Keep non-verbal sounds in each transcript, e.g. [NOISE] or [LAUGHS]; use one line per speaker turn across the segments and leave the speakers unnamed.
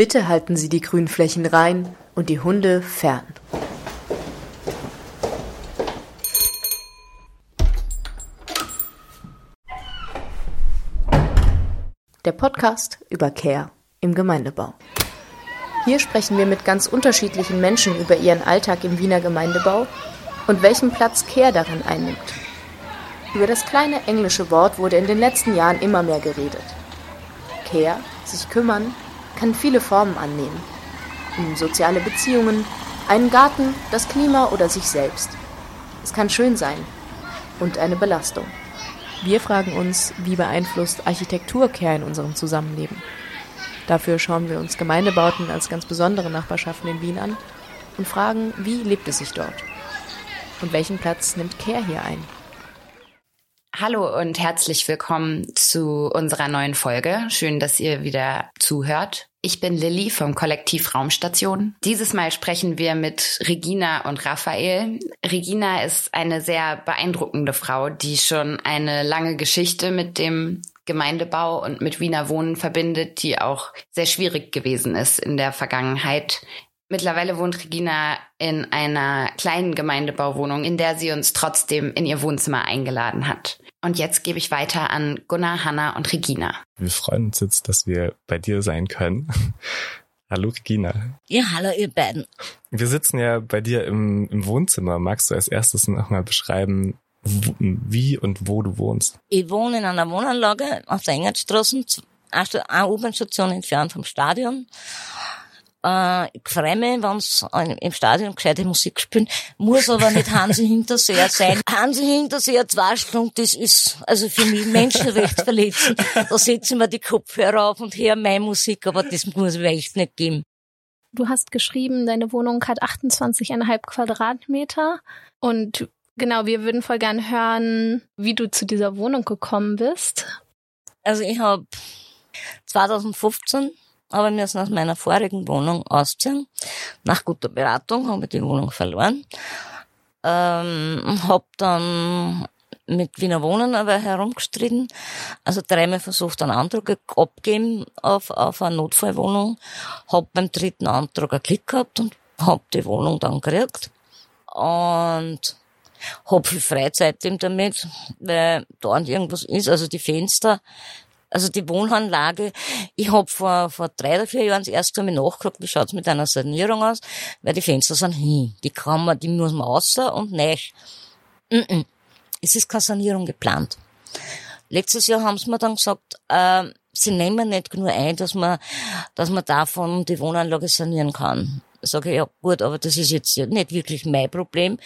Bitte halten Sie die Grünflächen rein und die Hunde fern. Der Podcast über Care im Gemeindebau. Hier sprechen wir mit ganz unterschiedlichen Menschen über ihren Alltag im Wiener Gemeindebau und welchen Platz Care darin einnimmt. Über das kleine englische Wort wurde in den letzten Jahren immer mehr geredet. Care, sich kümmern, kann viele Formen annehmen. Um soziale Beziehungen, einen Garten, das Klima oder sich selbst. Es kann schön sein und eine Belastung. Wir fragen uns, wie beeinflusst Architektur Care in unserem Zusammenleben? Dafür schauen wir uns Gemeindebauten als ganz besondere Nachbarschaften in Wien an und fragen, wie lebt es sich dort? Und welchen Platz nimmt Care hier ein?
Hallo und herzlich willkommen zu unserer neuen Folge. Schön, dass ihr wieder zuhört. Ich bin Lilly vom Kollektiv Raumstation. Dieses Mal sprechen wir mit Regina und Raphael. Regina ist eine sehr beeindruckende Frau, die schon eine lange Geschichte mit dem Gemeindebau und mit Wiener Wohnen verbindet, die auch sehr schwierig gewesen ist in der Vergangenheit. Mittlerweile wohnt Regina in einer kleinen Gemeindebauwohnung, in der sie uns trotzdem in ihr Wohnzimmer eingeladen hat. Und jetzt gebe ich weiter an Gunnar, Hanna und Regina.
Wir freuen uns jetzt, dass wir bei dir sein können. [LAUGHS] hallo Regina.
Ja, hallo ihr beiden.
Wir sitzen ja bei dir im, im Wohnzimmer. Magst du als erstes nochmal beschreiben, wie und wo du wohnst?
Ich wohne in einer Wohnanlage auf der Engertstraße, eine U-Bahn-Station entfernt vom Stadion äh, mich, wenn im Stadion gescheite Musik spielen, muss aber nicht Hansi Hinterseher sein. [LAUGHS] Hansi Hinterseher zwei Stunden, das ist also für mich menschenrechtsverletzend. Da setzen wir die Kopfhörer auf und hören meine Musik, aber das muss mir echt nicht geben.
Du hast geschrieben, deine Wohnung hat 28,5 Quadratmeter und genau, wir würden voll gern hören, wie du zu dieser Wohnung gekommen bist.
Also ich habe 2015 aber müssen aus meiner vorigen Wohnung ausziehen. Nach guter Beratung habe ich die Wohnung verloren. Ähm, habe dann mit Wiener Wohnen aber herumgestritten. Also dreimal versucht, einen Antrag abgeben auf, auf eine Notfallwohnung. Hab beim dritten Antrag einen Klick gehabt und hab die Wohnung dann gekriegt. Und hab viel Freizeit damit, weil da irgendwas ist. Also die Fenster also die Wohnanlage, ich habe vor, vor drei oder vier Jahren das erste Mal nachgeguckt, wie schaut's mit einer Sanierung aus, weil die Fenster sind hin. Die kann man, die muss man außer und nicht. Mm -mm. Es ist keine Sanierung geplant. Letztes Jahr haben sie mir dann gesagt, äh, sie nehmen nicht nur ein, dass man, dass man davon die Wohnanlage sanieren kann. Sage ich, ja gut, aber das ist jetzt nicht wirklich mein Problem,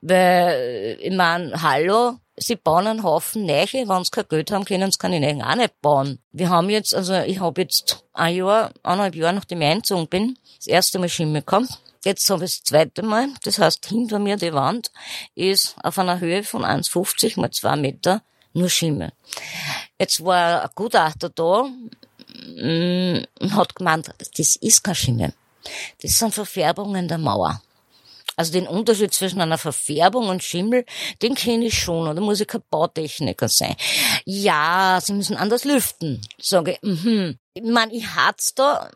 weil ich meine, hallo, sie bauen einen Haufen Neiche, wenn sie kein Geld haben, können sie keine Neichen auch nicht bauen. Wir haben jetzt, also ich habe jetzt ein Jahr, eineinhalb Jahre nachdem ich eingezogen bin, das erste Mal Schimmel gehabt. Jetzt habe ich das zweite Mal, das heißt hinter mir die Wand ist auf einer Höhe von 1,50 mal 2 Meter nur Schimmel. Jetzt war ein Gutachter da mm, und hat gemeint, das ist kein Schimmel. Das sind Verfärbungen der Mauer. Also den Unterschied zwischen einer Verfärbung und Schimmel, den kenne ich schon. Oder muss ich kein Bautechniker sein? Ja, sie müssen anders lüften. Sage ich, mhm. Ich meine, ich hat's da,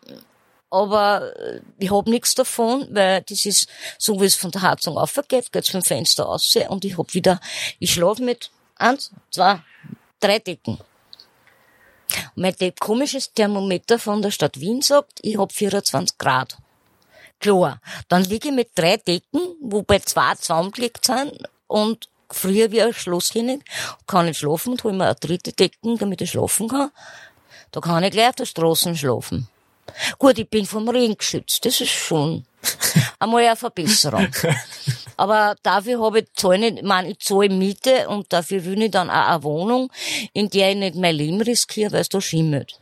aber äh, ich hab nichts davon, weil das ist so, wie es von der Heizung aufgeht, geht's vom Fenster aus und ich hab wieder, ich schlafe mit eins, zwei, drei Decken. Und mein komisches Thermometer von der Stadt Wien sagt, ich hab 24 Grad. Klar. Dann liege ich mit drei Decken, wobei zwei zusammengelegt sind und früher wie ein Schlosskönig, kann ich schlafen und hole mir eine dritte Decken, damit ich schlafen kann. Da kann ich gleich auf der Straße schlafen. Gut, ich bin vom Regen geschützt, das ist schon [LAUGHS] einmal eine Verbesserung. Aber dafür habe ich zahle nicht, ich meine, ich zahle Miete und dafür will ich dann auch eine Wohnung, in der ich nicht mein Leben riskiere, weil es da schimmelt.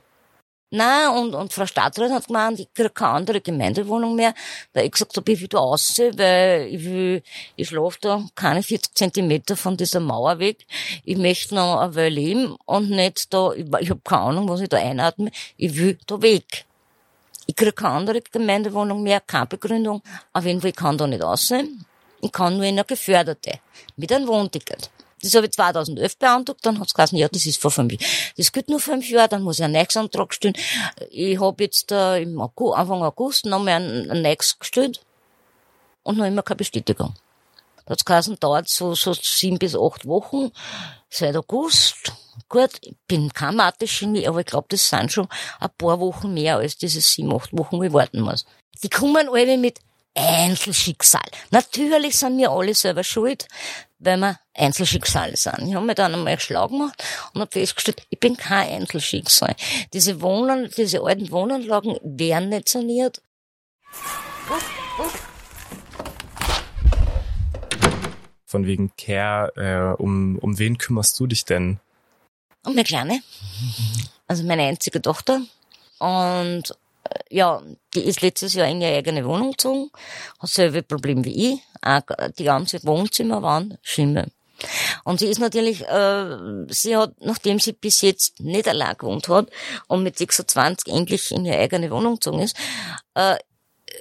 Nein, und, und Frau Stadtrat hat gemeint, ich kriege keine andere Gemeindewohnung mehr, weil ich gesagt habe, ich will da raus, weil ich will, ich schlafe da keine 40 Zentimeter von dieser Mauer weg. Ich möchte noch ein Weile leben und nicht da, ich, ich habe keine Ahnung, was ich da einatme, ich will da weg. Ich kriege keine andere Gemeindewohnung mehr, keine Begründung. Auf jeden Fall, ich kann da nicht aussehen. Ich kann nur in eine geförderte, mit einem Wohnticket. Das habe ich 2011 beantragt, dann hat's gesagt, ja, das ist vor fünf Jahren. Das gilt nur fünf Jahre, dann muss ich einen Nächstantrag stellen. Ich habe jetzt äh, im August, Anfang August nochmal einen, einen Nächst gestellt und noch immer keine Bestätigung. Da hat's geheißen, dauert so, so sieben bis acht Wochen, seit August. Gut, ich bin kein Mathe-Genie, aber ich glaube, das sind schon ein paar Wochen mehr als diese sieben, acht Wochen, wo ich warten muss. Die kommen alle mit Einzelschicksal. Natürlich sind wir alle selber schuld, weil wir Einzelschicksale sind. Ich habe mir dann einmal schlau gemacht und habe festgestellt, ich bin kein Einzelschicksal. Diese Wohnen, diese alten Wohnanlagen werden nicht saniert.
Von wegen Care, äh, um, um wen kümmerst du dich denn?
Und meine Kleine, also meine einzige Tochter. Und ja, die ist letztes Jahr in ihre eigene Wohnung gezogen, hat selbe Problem wie ich. Auch die ganze Wohnzimmer waren Schimmel. Und sie ist natürlich, äh, sie hat, nachdem sie bis jetzt nicht allein gewohnt hat und mit 26 endlich in ihre eigene Wohnung gezogen ist, äh,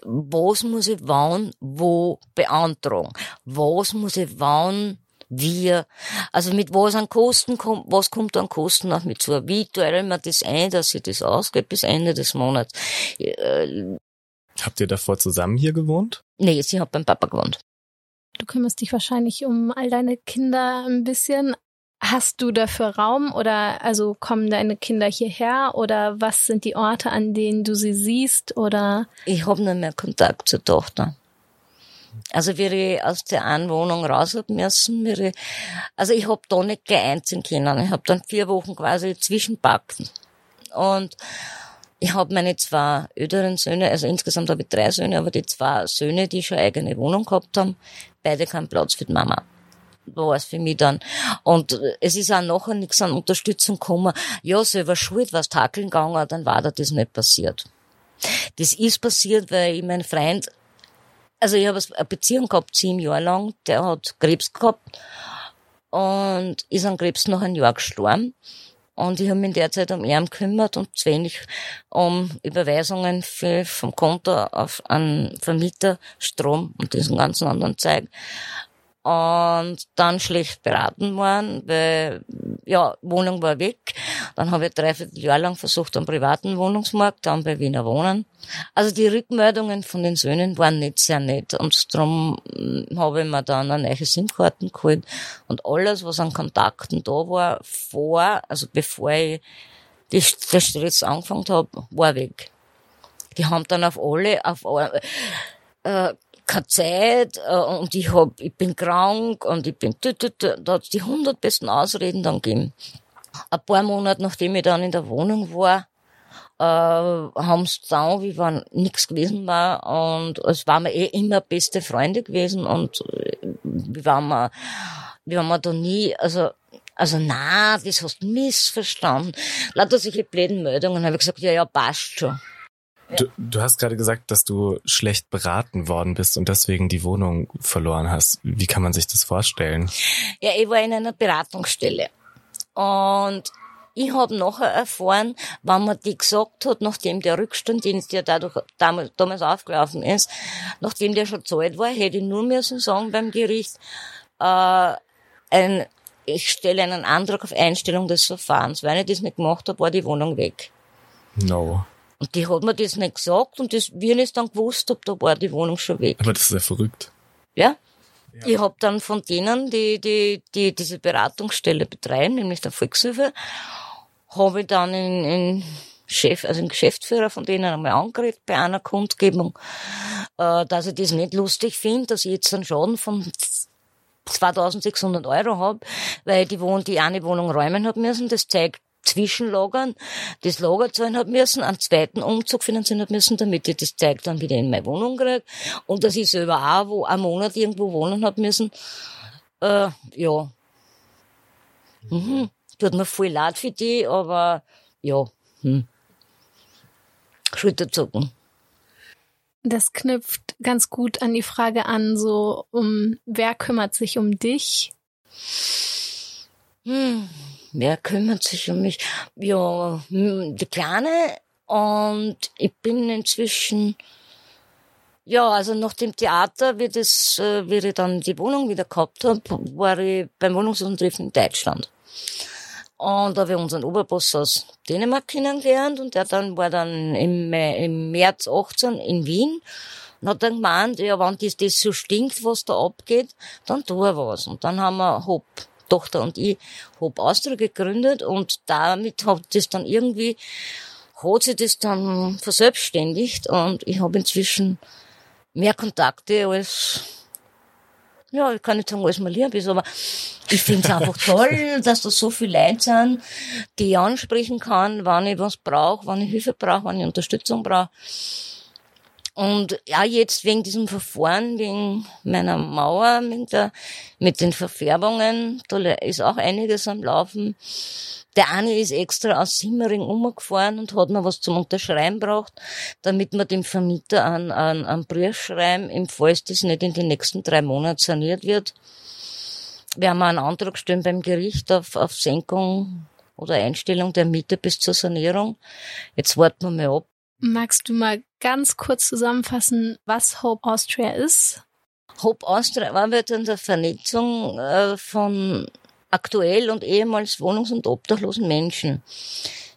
was muss ich wann wo beantragen? Was muss ich wann wir, also mit was an Kosten kommt, was kommt an Kosten auch mit zu? Wie teure man das ein, dass ich das ausgeht bis Ende des Monats? Äh,
Habt ihr davor zusammen hier gewohnt?
nee, sie hat beim Papa gewohnt.
Du kümmerst dich wahrscheinlich um all deine Kinder ein bisschen. Hast du dafür Raum oder also kommen deine Kinder hierher oder was sind die Orte, an denen du sie siehst oder
Ich habe nicht mehr Kontakt zur Tochter. Also wie ich aus der einen Wohnung raus hab müssen, ich, also ich hab da nicht gleich können. Ich hab dann vier Wochen quasi zwischenpacken. Und ich hab meine zwei älteren Söhne, also insgesamt habe ich drei Söhne, aber die zwei Söhne, die schon eigene Wohnung gehabt haben, beide keinen Platz für die Mama. War es für mich dann. Und äh, es ist auch nachher nichts an Unterstützung gekommen. Ja, selber schuld, was takeln gegangen, dann war da das nicht passiert. Das ist passiert, weil ich meinen Freund, also ich habe eine Beziehung gehabt, sieben Jahre lang, der hat Krebs gehabt und ist an Krebs nach einem Jahr gestorben. Und ich habe mich in der Zeit um ihn gekümmert und zu wenig um Überweisungen für, vom Konto auf einen Vermieter, Strom und diesen ganzen anderen Zeug. Und dann schlecht beraten worden, weil, ja, Wohnung war weg. Dann habe ich dreiviertel Jahr lang versucht am privaten Wohnungsmarkt, dann bei Wiener Wohnen. Also die Rückmeldungen von den Söhnen waren nicht sehr nett und darum habe ich mir dann eine neue SIM-Karten geholt und alles, was an Kontakten da war, vor, also bevor ich die, der Stress angefangen habe, war weg. Die haben dann auf alle, auf alle, äh, keine Zeit äh, und ich hab, ich bin krank und ich bin tü, tü, tü. da hat's die hundert besten Ausreden dann gegeben. Ein paar Monate nachdem ich dann in der Wohnung war, äh, haben's dann, wie wenn nichts gewesen war und es waren wir eh immer beste Freunde gewesen und äh, wie waren wir, wie waren wir da nie, also also na, das hast du missverstanden. Lauter solche blöden Meldungen habe ich gesagt, ja, ja, passt schon.
Du, du hast gerade gesagt, dass du schlecht beraten worden bist und deswegen die Wohnung verloren hast. Wie kann man sich das vorstellen?
Ja, ich war in einer Beratungsstelle. Und ich habe nachher erfahren, wenn man die gesagt hat, nachdem der Rückstand, den der dadurch damals, damals aufgelaufen ist, nachdem der schon zahlt war, hätte ich nur müssen sagen beim Gericht, äh, ein, ich stelle einen Antrag auf Einstellung des Verfahrens. Weil ich das nicht gemacht habe, war die Wohnung weg.
No.
Und die hat mir das nicht gesagt und das, wie ich es dann gewusst hab, da war die Wohnung schon weg.
Aber das ist ja verrückt.
Ja? Ich hab dann von denen, die, die, die diese Beratungsstelle betreiben, nämlich der Volkshilfe, habe ich dann in, in Chef, also den Geschäftsführer von denen einmal angeredet bei einer Kundgebung, äh, dass ich das nicht lustig finde, dass ich jetzt einen Schaden von 2600 Euro hab, weil ich die, Wohn die eine Wohnung räumen hab müssen. Das zeigt Zwischenlagern, das Lager zahlen hab müssen, einen zweiten Umzug finanzieren hab müssen, damit ich das Zeug dann wieder in meine Wohnung krieg. Und dass ich selber auch wo, einen Monat irgendwo wohnen hab müssen. Äh, ja. Mhm. Tut mir voll leid für die, aber ja. Hm. Schulterzucken.
das knüpft ganz gut an die Frage an, so um wer kümmert sich um dich?
Hm, wer kümmert sich um mich? Ja, hm, die Kleine und ich bin inzwischen Ja, also nach dem Theater, wie, das, äh, wie ich dann die Wohnung wieder gehabt habe, war ich beim Wohnungslosen-Treffen in Deutschland. Und da habe ich unseren Oberboss aus Dänemark kennengelernt und der dann war dann im, im März 18 in Wien und hat dann gemeint, ja, wenn das, das so stinkt, was da abgeht, dann tu er was. Und dann haben wir Hop, Tochter und ich, Hop Austria gegründet und damit hat das dann irgendwie, hat sich das dann verselbstständigt und ich habe inzwischen mehr Kontakte als, ja, ich kann nicht sagen, als mal lieb ist, aber ich finde es [LAUGHS] einfach toll, dass da so viele Leute sind, die ich ansprechen kann, wann ich was brauche, wann ich Hilfe brauche, wann ich Unterstützung brauche. Und ja, jetzt wegen diesem Verfahren, wegen meiner Mauer mit, der, mit den Verfärbungen, da ist auch einiges am Laufen. Der eine ist extra aus Simmering umgefahren und hat mir was zum Unterschreiben braucht, damit wir dem Vermieter einen, einen, einen Brief schreiben, im Fall das nicht in den nächsten drei Monaten saniert wird. Wir haben einen Antrag gestellt beim Gericht auf, auf Senkung oder Einstellung der Miete bis zur Sanierung. Jetzt warten wir mal ab.
Magst du mal ganz kurz zusammenfassen, was Hope Austria ist?
Hope Austria arbeitet an der Vernetzung äh, von aktuell und ehemals wohnungs- und obdachlosen Menschen.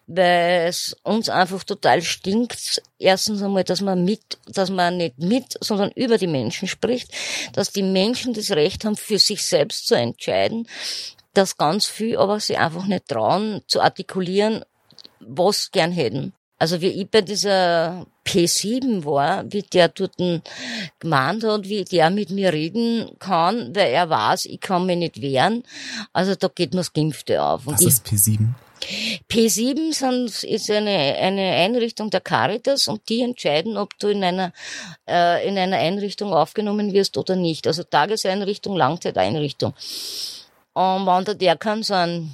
Weil es uns einfach total stinkt. Erstens einmal, dass man mit, dass man nicht mit, sondern über die Menschen spricht, dass die Menschen das Recht haben, für sich selbst zu entscheiden, dass ganz viel aber sie einfach nicht trauen, zu artikulieren, was gern hätten. Also wie ich bei dieser P7 war, wie der dort gemeint hat, wie der mit mir reden kann, weil er weiß, ich kann mich nicht wehren. Also da geht mir das Gimpfte auf.
Und Was ist P7?
P7 sind, ist eine, eine Einrichtung der Caritas und die entscheiden, ob du in einer, äh, in einer Einrichtung aufgenommen wirst oder nicht. Also Tageseinrichtung, Langzeiteinrichtung. Und wenn da der kann so ein,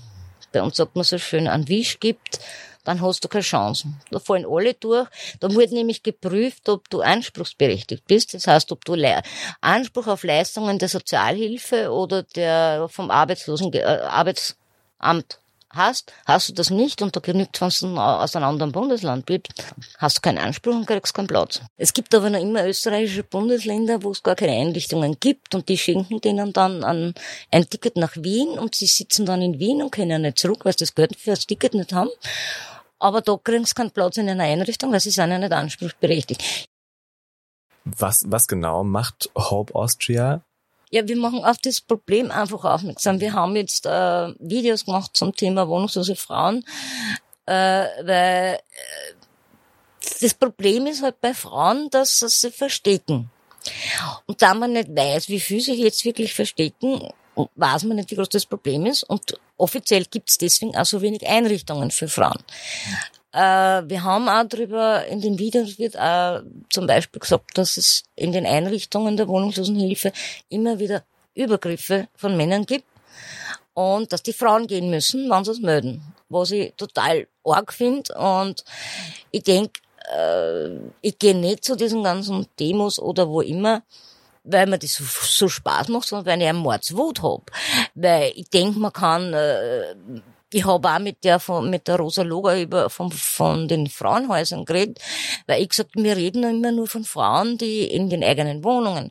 bei uns sagt man so schön, einen Wisch gibt, dann hast du keine Chance. Da fallen alle durch. Da wird nämlich geprüft, ob du anspruchsberechtigt bist. Das heißt, ob du Le Anspruch auf Leistungen der Sozialhilfe oder der vom Arbeitslosen äh, Arbeitsamt hast, hast du das nicht und da genügt, wenn du aus einem anderen Bundesland bist, hast du keinen Anspruch und kriegst keinen Platz. Es gibt aber noch immer österreichische Bundesländer, wo es gar keine Einrichtungen gibt und die schenken denen dann ein, ein Ticket nach Wien und sie sitzen dann in Wien und können nicht zurück, weil sie das Geld für das Ticket nicht haben. Aber da kriegen sie keinen Platz in einer Einrichtung, weil sie sind ja nicht anspruchsberechtigt.
Was, was genau macht Hope Austria?
Ja, wir machen auf das Problem einfach aufmerksam. Wir haben jetzt äh, Videos gemacht zum Thema wohnungslose Frauen, äh, weil äh, das Problem ist halt bei Frauen, dass sie sich verstecken. Und da man nicht weiß, wie viel sich jetzt wirklich verstecken, weiß man nicht, wie groß das Problem ist. Und offiziell gibt es deswegen auch so wenig Einrichtungen für Frauen. Äh, wir haben auch darüber, in den Videos wird auch zum Beispiel gesagt, dass es in den Einrichtungen der Wohnungslosenhilfe immer wieder Übergriffe von Männern gibt und dass die Frauen gehen müssen, wenn sie es melden. Was ich total arg finde und ich denke, äh, ich gehe nicht zu diesen ganzen Demos oder wo immer, weil mir das so, Spaß macht, sondern weil ich einen Mordswut hab. Weil ich denke, man kann äh, ich habe auch mit der von, mit der Rosa Loga über von, von den Frauenhäusern geredet, weil ich gesagt, wir reden immer nur von Frauen, die in den eigenen Wohnungen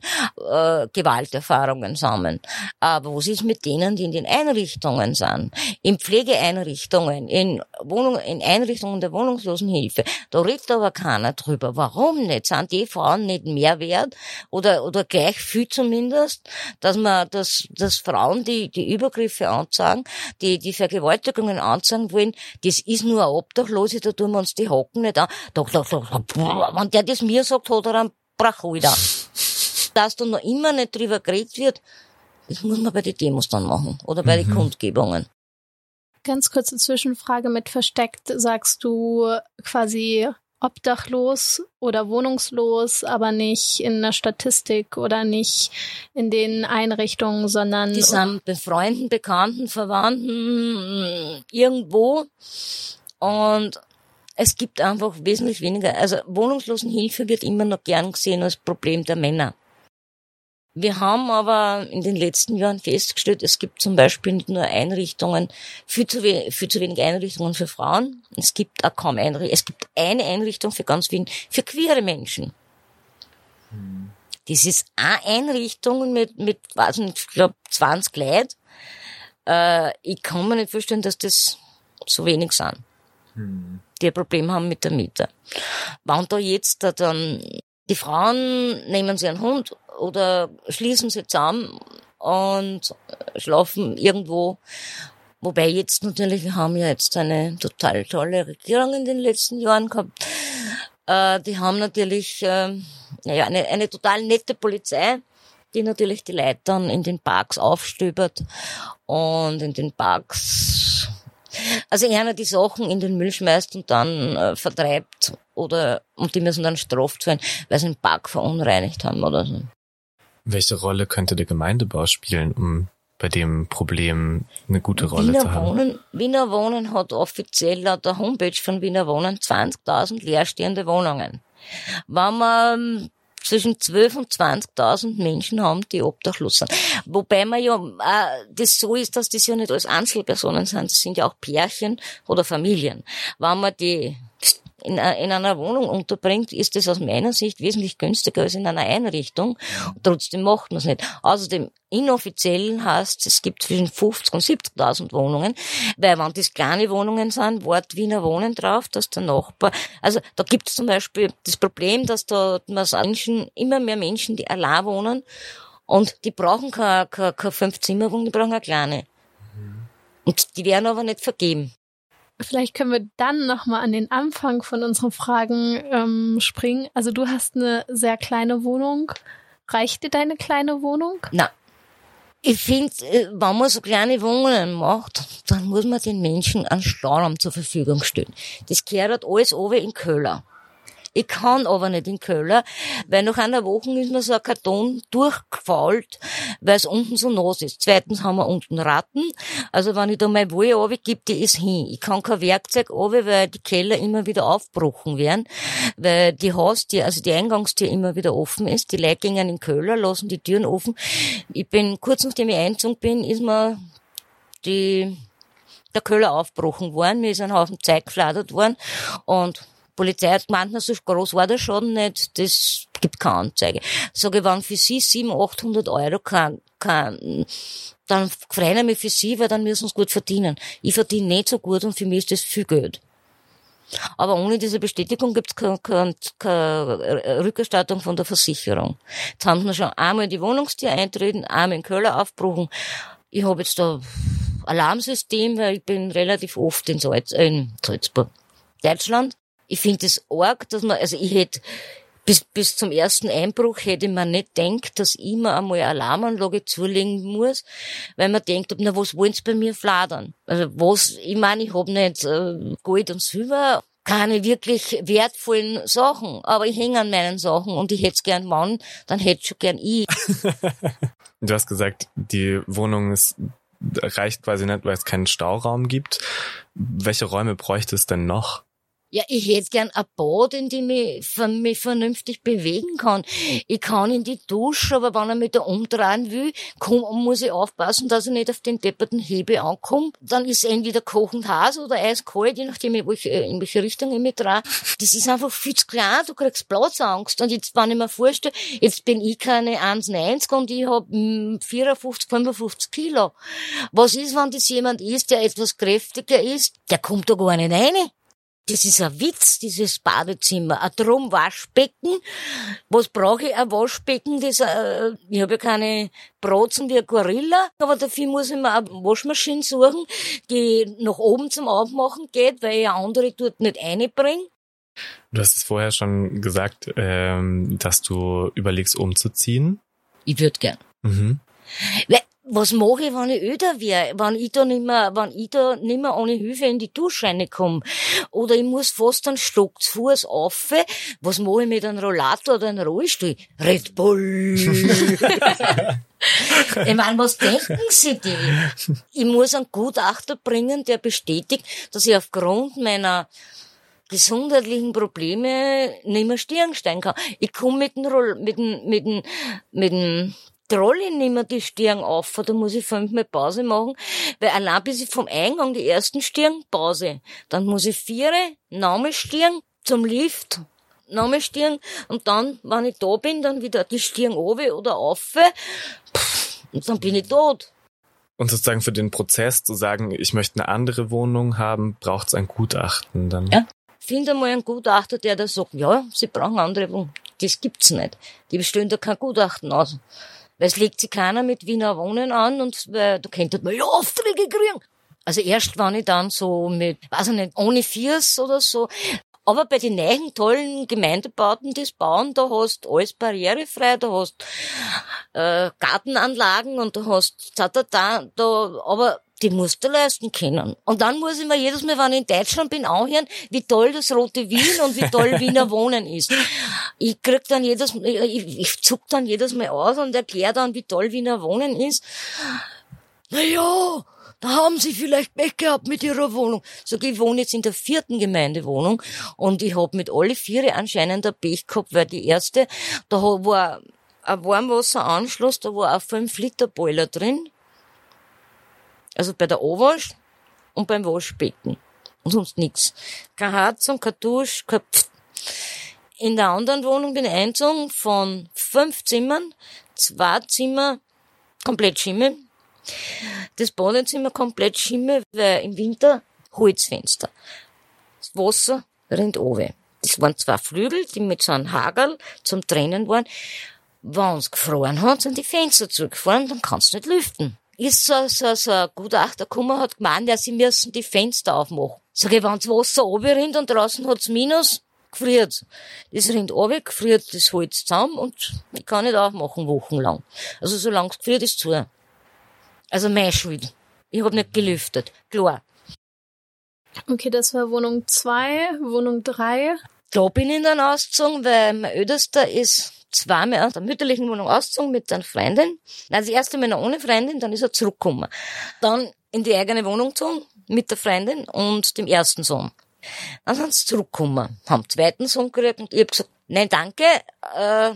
äh, Gewalterfahrungen sammeln. Aber was ist mit denen, die in den Einrichtungen sind? In Pflegeeinrichtungen, in Wohnungen, in Einrichtungen der Wohnungslosenhilfe. Da redet aber keiner drüber. Warum nicht? Sind die Frauen nicht mehr wert? Oder, oder gleich viel zumindest, dass man, dass, dass Frauen, die, die Übergriffe anzeigen, die, die Vergewaltigungen Beschäftigungen anzeigen wollen, das ist nur ein Obdachlose, da tun wir uns die Hocken nicht an. Doch, doch, doch, wenn der das mir sagt, hat er einen Brachholder. Dass da noch immer nicht drüber geredet wird, das muss man bei den Demos dann machen oder bei mhm. den Kundgebungen.
Ganz kurze Zwischenfrage mit versteckt. Sagst du quasi obdachlos oder wohnungslos, aber nicht in der Statistik oder nicht in den Einrichtungen, sondern.
Die sind bei Freunden, Bekannten, Verwandten irgendwo und es gibt einfach wesentlich weniger. Also Wohnungslosenhilfe wird immer noch gern gesehen als Problem der Männer. Wir haben aber in den letzten Jahren festgestellt, es gibt zum Beispiel nicht nur Einrichtungen, viel zu, wenig, viel zu wenig Einrichtungen für Frauen. Es gibt auch kaum Einrichtungen. Es gibt eine Einrichtung für ganz Wien, für queere Menschen. Das ist eine Einrichtung mit, mit, weiß nicht, ich glaube, 20 Leuten. Äh, ich kann mir nicht vorstellen, dass das so wenig sind, die ein Problem haben mit der Miete. Wenn da jetzt da dann die Frauen nehmen sie einen Hund oder schließen sie zusammen und schlafen irgendwo. Wobei jetzt natürlich, wir haben ja jetzt eine total tolle Regierung in den letzten Jahren gehabt. Äh, die haben natürlich, äh, naja, eine, eine total nette Polizei, die natürlich die Leute dann in den Parks aufstöbert und in den Parks also einer die Sachen in den Müll schmeißt und dann äh, vertreibt oder und die müssen dann straft werden, weil sie den Park verunreinigt haben oder so.
Welche Rolle könnte der Gemeindebau spielen, um bei dem Problem eine gute Rolle
Wiener
zu haben?
Wohnen, Wiener Wohnen hat offiziell laut der Homepage von Wiener Wohnen 20.000 leerstehende Wohnungen. Wenn man zwischen 12 und 20.000 Menschen haben, die obdachlos sind. Wobei man ja äh, das so ist, dass das ja nicht alles Einzelpersonen sind, das sind ja auch Pärchen oder Familien. Wenn man die in, in einer Wohnung unterbringt, ist das aus meiner Sicht wesentlich günstiger als in einer Einrichtung. Und trotzdem macht man es nicht. Außerdem, inoffiziell heißt es gibt zwischen 50 und 70.000 Wohnungen, weil wenn das kleine Wohnungen sind, Wort Wiener Wohnen drauf, dass der Nachbar, also da gibt es zum Beispiel das Problem, dass da Menschen, immer mehr Menschen, die allein wohnen und die brauchen keine, keine, keine Fünf-Zimmer-Wohnung, die brauchen eine kleine. Und die werden aber nicht vergeben.
Vielleicht können wir dann nochmal an den Anfang von unseren Fragen ähm, springen. Also du hast eine sehr kleine Wohnung. Reicht dir deine kleine Wohnung?
Na, ich finde, wenn man so kleine Wohnungen macht, dann muss man den Menschen einen Stauraum zur Verfügung stellen. Das gehört alles oben in Köller. Ich kann aber nicht in Köller, weil nach einer Woche ist mir so ein Karton durchgefault, weil es unten so nass ist. Zweitens haben wir unten Ratten. Also wenn ich da meine Wolle runtergebe, die ist hin. Ich kann kein Werkzeug runter, weil die Keller immer wieder aufgebrochen werden, weil die Haustür, also die Eingangstür immer wieder offen ist. Die Leute gehen in Köller, lassen die Türen offen. Ich bin, kurz nachdem ich eingezogen bin, ist mir die, der Köller aufgebrochen worden. Mir ist ein Haufen Zeug gefladert worden und Polizei hat gemeint, na, so groß war der Schaden nicht, das gibt keine Anzeige. Sage ich, wenn für Sie 700, 800 Euro kann, kann, dann freuen mich für Sie, weil dann müssen Sie gut verdienen. Ich verdiene nicht so gut und für mich ist das viel Geld. Aber ohne diese Bestätigung gibt es keine, keine, keine Rückerstattung von der Versicherung. Jetzt haben wir schon einmal die Wohnungstür eintreten, einmal in Köller aufgebrochen. Ich habe jetzt da Alarmsystem, weil ich bin relativ oft in, Salz, äh, in Salzburg, Deutschland. Ich finde es arg, dass man, also ich hätte bis, bis zum ersten Einbruch hätte man nicht denkt, dass ich mir einmal eine Alarmanlage zulegen muss, weil man denkt, na, was wollen sie bei mir fladern? Also was, ich meine, ich habe nicht äh, Gold und Silber, keine wirklich wertvollen Sachen, aber ich hänge an meinen Sachen und ich hätte es gern Mann, dann hätte schon gern ich. [LAUGHS]
Du hast gesagt, die Wohnung ist, reicht quasi nicht, weil es keinen Stauraum gibt. Welche Räume bräuchte es denn noch?
Ja, ich hätte gern ein Bad, in dem ich mich vernünftig bewegen kann. Ich kann in die Dusche, aber wenn er mich da umdrehen will, komm, muss ich aufpassen, dass ich nicht auf den depperten Hebel ankomme. Dann ist entweder kochend heiß oder eiskalt, je nachdem, in welche, in welche Richtung ich mich drehe. Das ist einfach viel zu klein, du kriegst Platzangst. Und jetzt, wenn ich mir vorstelle, jetzt bin ich keine 1,90 und ich hab mm, 54, 55 Kilo. Was ist, wenn das jemand ist, der etwas kräftiger ist? Der kommt da gar nicht rein. Das ist ein Witz, dieses Badezimmer. Ein Drum-Waschbecken. Was brauche ich? Ein Waschbecken, das, äh, ich habe ja keine Brotzen wie ein Gorilla, aber dafür muss ich mir eine Waschmaschine suchen, die nach oben zum Aufmachen geht, weil ich eine andere dort nicht reinbringe.
Du hast es vorher schon gesagt, ähm, dass du überlegst, umzuziehen.
Ich würde gern.
Mhm.
Weil, was mache ich, wenn ich öder wäre? Wenn ich da nicht mehr, wenn ich da nicht mehr ohne Hilfe in die Dusche reinkomme? Oder ich muss fast einen Stock zu Fuß auf. Was mache ich mit einem Rollator oder einem Rollstuhl? Red Bull! [LAUGHS] ich meine, was denken Sie die? Ich muss einen Gutachter bringen, der bestätigt, dass ich aufgrund meiner gesundheitlichen Probleme nicht mehr Stirn steigen kann. Ich komme mit dem, Roll, mit dem, mit dem, mit dem Trolley nicht mehr die Stirn auf, da muss ich fünfmal Pause machen, weil allein bis ich vom Eingang die ersten Stirn Pause, dann muss ich vier, nochmal Stirn zum Lift, nochmal Stirn und dann, wenn ich da bin, dann wieder die Stirn oben oder auf und dann bin ich tot.
Und sozusagen für den Prozess zu sagen, ich möchte eine andere Wohnung haben, braucht es ein Gutachten dann.
Ja. Finde mal einen Gutachter, der da sagt, ja, sie brauchen andere Wohnung. Das gibt's nicht. Die bestellen da kein Gutachten aus. Weil es legt sich keiner mit Wiener Wohnen an und weil, da könnte man ja Aufträge kriegen. Also erst wenn ich dann so mit, weiß ich nicht, ohne Viers oder so, aber bei den neuen tollen Gemeindebauten, die bauen, da hast alles barrierefrei, da hast äh, Gartenanlagen und da hast da, da, da, da, aber die musst du leisten können. Und dann muss ich mir jedes Mal, wenn ich in Deutschland bin, anhören, wie toll das Rote Wien und wie toll [LAUGHS] Wiener Wohnen ist. Ich krieg dann jedes, ich, ich zuck dann jedes Mal aus und erkläre dann, wie toll Wiener Wohnen ist. Na ja, da haben Sie vielleicht Pech gehabt mit Ihrer Wohnung. Sag ich, wohne jetzt in der vierten Gemeindewohnung und ich hab mit alle vier anscheinend ein Pech gehabt, weil die erste, da war ein Warmwasseranschluss, da war ein 5-Liter-Boiler drin. Also bei der Oberwasch und beim Waschbecken. Und sonst nix. Kein Heizung, kein Dusch, kein Pff. In der anderen Wohnung bin ich eingezogen von fünf Zimmern, zwei Zimmer komplett Schimmel, das Badezimmer komplett Schimmel, weil im Winter Holzfenster. Das Wasser rinnt oben. Das waren zwei Flügel, die mit so einem Hagel zum Trennen waren. Wenn es gefroren hat, sind die Fenster zugefahren, dann kannst du nicht lüften. Ist so, so, so ein Gutachter gekommen, hat gemeint, ja, sie müssen die Fenster aufmachen. Sag ich, wenn das Wasser oben rinnt und draußen hat's Minus, gefriert. Das rinnt runter, gefriert das Holz zusammen und ich kann nicht aufmachen wochenlang. Also solange es gefriert ist, zu. Also meine Schuld. Ich hab nicht gelüftet. Klar.
Okay, das war Wohnung zwei, Wohnung drei.
Da bin ich dann ausgezogen, weil mein Ältester ist zweimal aus der mütterlichen Wohnung ausgezogen mit einer Freundin. Also erst einmal noch ohne Freundin, dann ist er zurückgekommen. Dann in die eigene Wohnung gezogen mit der Freundin und dem ersten Sohn. Dann sind sie zurückgekommen, haben den zweiten Sohn gekriegt und ich hab gesagt, nein, danke. Äh,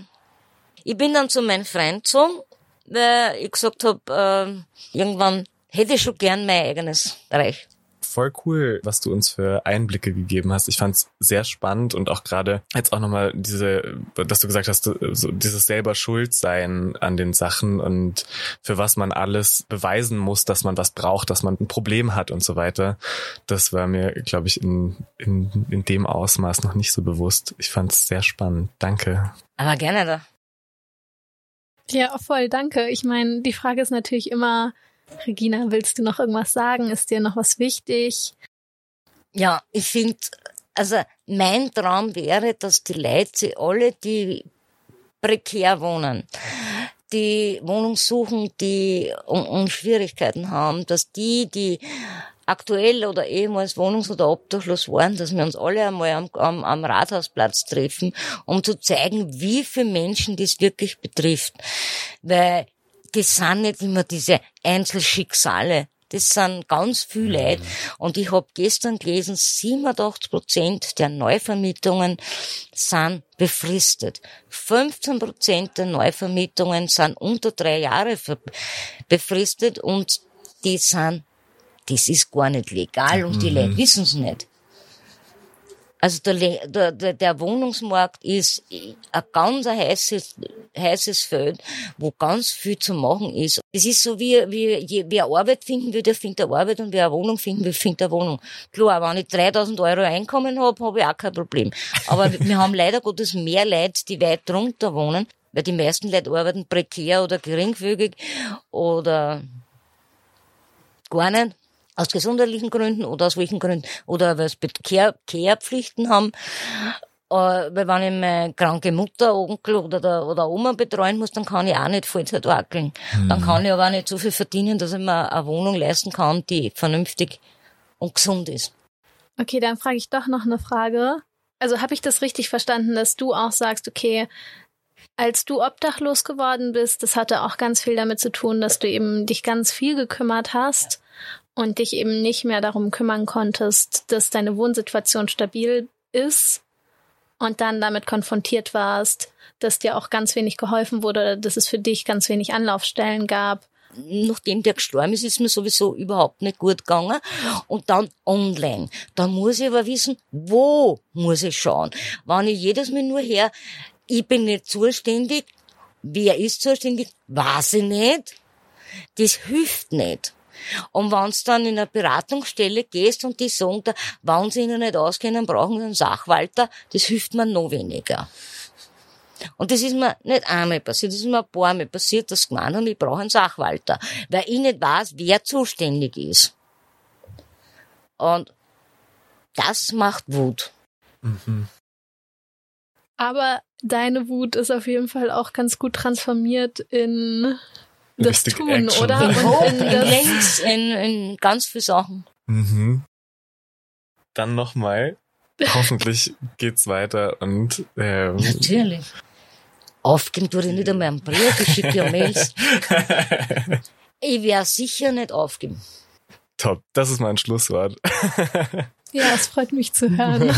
ich bin dann zu meinem Freund gezogen, weil ich gesagt hab, äh, irgendwann hätte ich schon gern mein eigenes Reich
voll cool, was du uns für Einblicke gegeben hast. Ich fand es sehr spannend und auch gerade jetzt auch nochmal diese, dass du gesagt hast, so dieses selber Schuld sein an den Sachen und für was man alles beweisen muss, dass man was braucht, dass man ein Problem hat und so weiter. Das war mir, glaube ich, in, in, in dem Ausmaß noch nicht so bewusst. Ich fand es sehr spannend. Danke.
Aber gerne da.
Ja, voll, danke. Ich meine, die Frage ist natürlich immer, Regina, willst du noch irgendwas sagen? Ist dir noch was wichtig?
Ja, ich finde, also mein Traum wäre, dass die Leute, alle, die prekär wohnen, die Wohnung suchen, die um, um Schwierigkeiten haben, dass die, die aktuell oder ehemals wohnungs- oder obdachlos waren, dass wir uns alle einmal am, am, am Rathausplatz treffen, um zu zeigen, wie viele Menschen das wirklich betrifft. Weil das sind nicht immer diese Einzelschicksale. Das sind ganz viele mhm. Leute. Und ich habe gestern gelesen, 87 Prozent der Neuvermietungen sind befristet. 15 Prozent der Neuvermietungen sind unter drei Jahre befristet und die sind, das ist gar nicht legal und die mhm. Leute wissen es nicht. Also der, der, der Wohnungsmarkt ist ein ganz heißes, heißes Feld, wo ganz viel zu machen ist. Es ist so wie, wie wer Arbeit finden will, der findet Arbeit und wer eine Wohnung finden will, findet eine Wohnung. Klar, wenn ich 3000 Euro Einkommen habe, habe ich auch kein Problem. Aber wir haben leider Gottes mehr Leute, die weit drunter wohnen, weil die meisten Leute arbeiten prekär oder geringfügig oder gar nicht aus gesundheitlichen Gründen oder aus welchen Gründen oder weil sie Kehr, Kehrpflichten haben. Äh, weil wenn ich meine kranke Mutter, Onkel oder, der, oder Oma betreuen muss, dann kann ich auch nicht Vollzeit wackeln. Mhm. Dann kann ich aber auch nicht so viel verdienen, dass ich mir eine Wohnung leisten kann, die vernünftig und gesund ist.
Okay, dann frage ich doch noch eine Frage. Also habe ich das richtig verstanden, dass du auch sagst, okay, als du obdachlos geworden bist, das hatte auch ganz viel damit zu tun, dass du eben dich ganz viel gekümmert hast und dich eben nicht mehr darum kümmern konntest, dass deine Wohnsituation stabil ist und dann damit konfrontiert warst, dass dir auch ganz wenig geholfen wurde, dass es für dich ganz wenig Anlaufstellen gab
nachdem der gestorben ist, ist mir sowieso überhaupt nicht gut gegangen. Und dann online. Da muss ich aber wissen, wo muss ich schauen. Wenn ich jedes Mal nur her, ich bin nicht zuständig, wer ist zuständig, weiß ich nicht. Das hilft nicht. Und wenn du dann in eine Beratungsstelle gehst und die sagen, da, wenn sie ihnen nicht auskennen, brauchen sie einen Sachwalter, das hilft mir noch weniger. Und das ist mir nicht einmal passiert, das ist mir ein paar Mal passiert, dass gemeint haben, ich brauche einen Sachwalter, weil ich nicht weiß, wer zuständig ist. Und das macht Wut. Mhm.
Aber deine Wut ist auf jeden Fall auch ganz gut transformiert in das Tun, Action. oder?
In Hope, in, in Links, in, in ganz viele Sachen.
Mhm. Dann nochmal. [LAUGHS] Hoffentlich geht's weiter und ähm,
Natürlich. Aufgeben tue ich nicht einmal einen Brief, ich schicke ja Mails. [LAUGHS] ich werde sicher nicht aufgeben.
Top, das ist mein Schlusswort. [LAUGHS]
ja, es freut mich zu hören.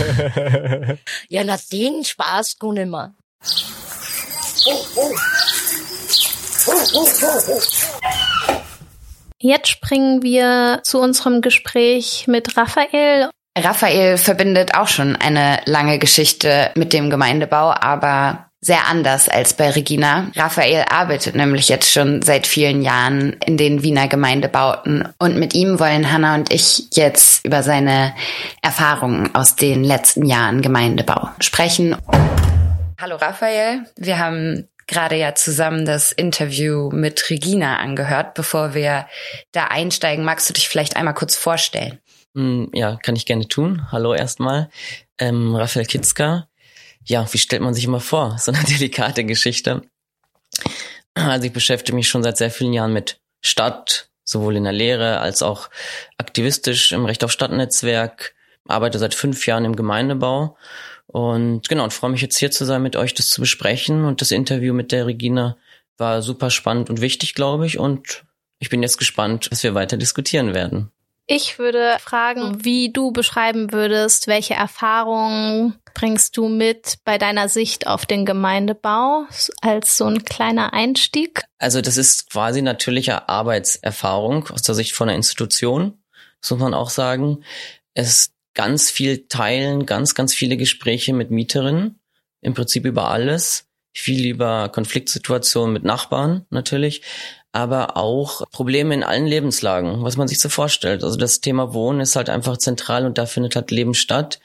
ja, na den Spaß kann ich mir. Oh, oh.
Jetzt springen wir zu unserem Gespräch mit Raphael.
Raphael verbindet auch schon eine lange Geschichte mit dem Gemeindebau, aber sehr anders als bei Regina. Raphael arbeitet nämlich jetzt schon seit vielen Jahren in den Wiener Gemeindebauten und mit ihm wollen Hanna und ich jetzt über seine Erfahrungen aus den letzten Jahren Gemeindebau sprechen. Hallo Raphael, wir haben gerade ja zusammen das Interview mit Regina angehört. Bevor wir da einsteigen, magst du dich vielleicht einmal kurz vorstellen?
Mm, ja, kann ich gerne tun. Hallo erstmal. Ähm, Raphael Kitzka. Ja, wie stellt man sich immer vor? So eine [LAUGHS] delikate Geschichte. Also ich beschäftige mich schon seit sehr vielen Jahren mit Stadt, sowohl in der Lehre als auch aktivistisch im Recht auf Stadtnetzwerk, arbeite seit fünf Jahren im Gemeindebau und genau, und freue mich jetzt hier zu sein, mit euch das zu besprechen. Und das Interview mit der Regina war super spannend und wichtig, glaube ich. Und ich bin jetzt gespannt, was wir weiter diskutieren werden.
Ich würde fragen, wie du beschreiben würdest, welche Erfahrungen bringst du mit bei deiner Sicht auf den Gemeindebau als so ein kleiner Einstieg?
Also das ist quasi natürliche Arbeitserfahrung aus der Sicht von einer Institution, das muss man auch sagen. Es ganz viel teilen, ganz, ganz viele Gespräche mit Mieterinnen, im Prinzip über alles, viel über Konfliktsituationen mit Nachbarn natürlich, aber auch Probleme in allen Lebenslagen, was man sich so vorstellt. Also das Thema Wohnen ist halt einfach zentral und da findet halt Leben statt.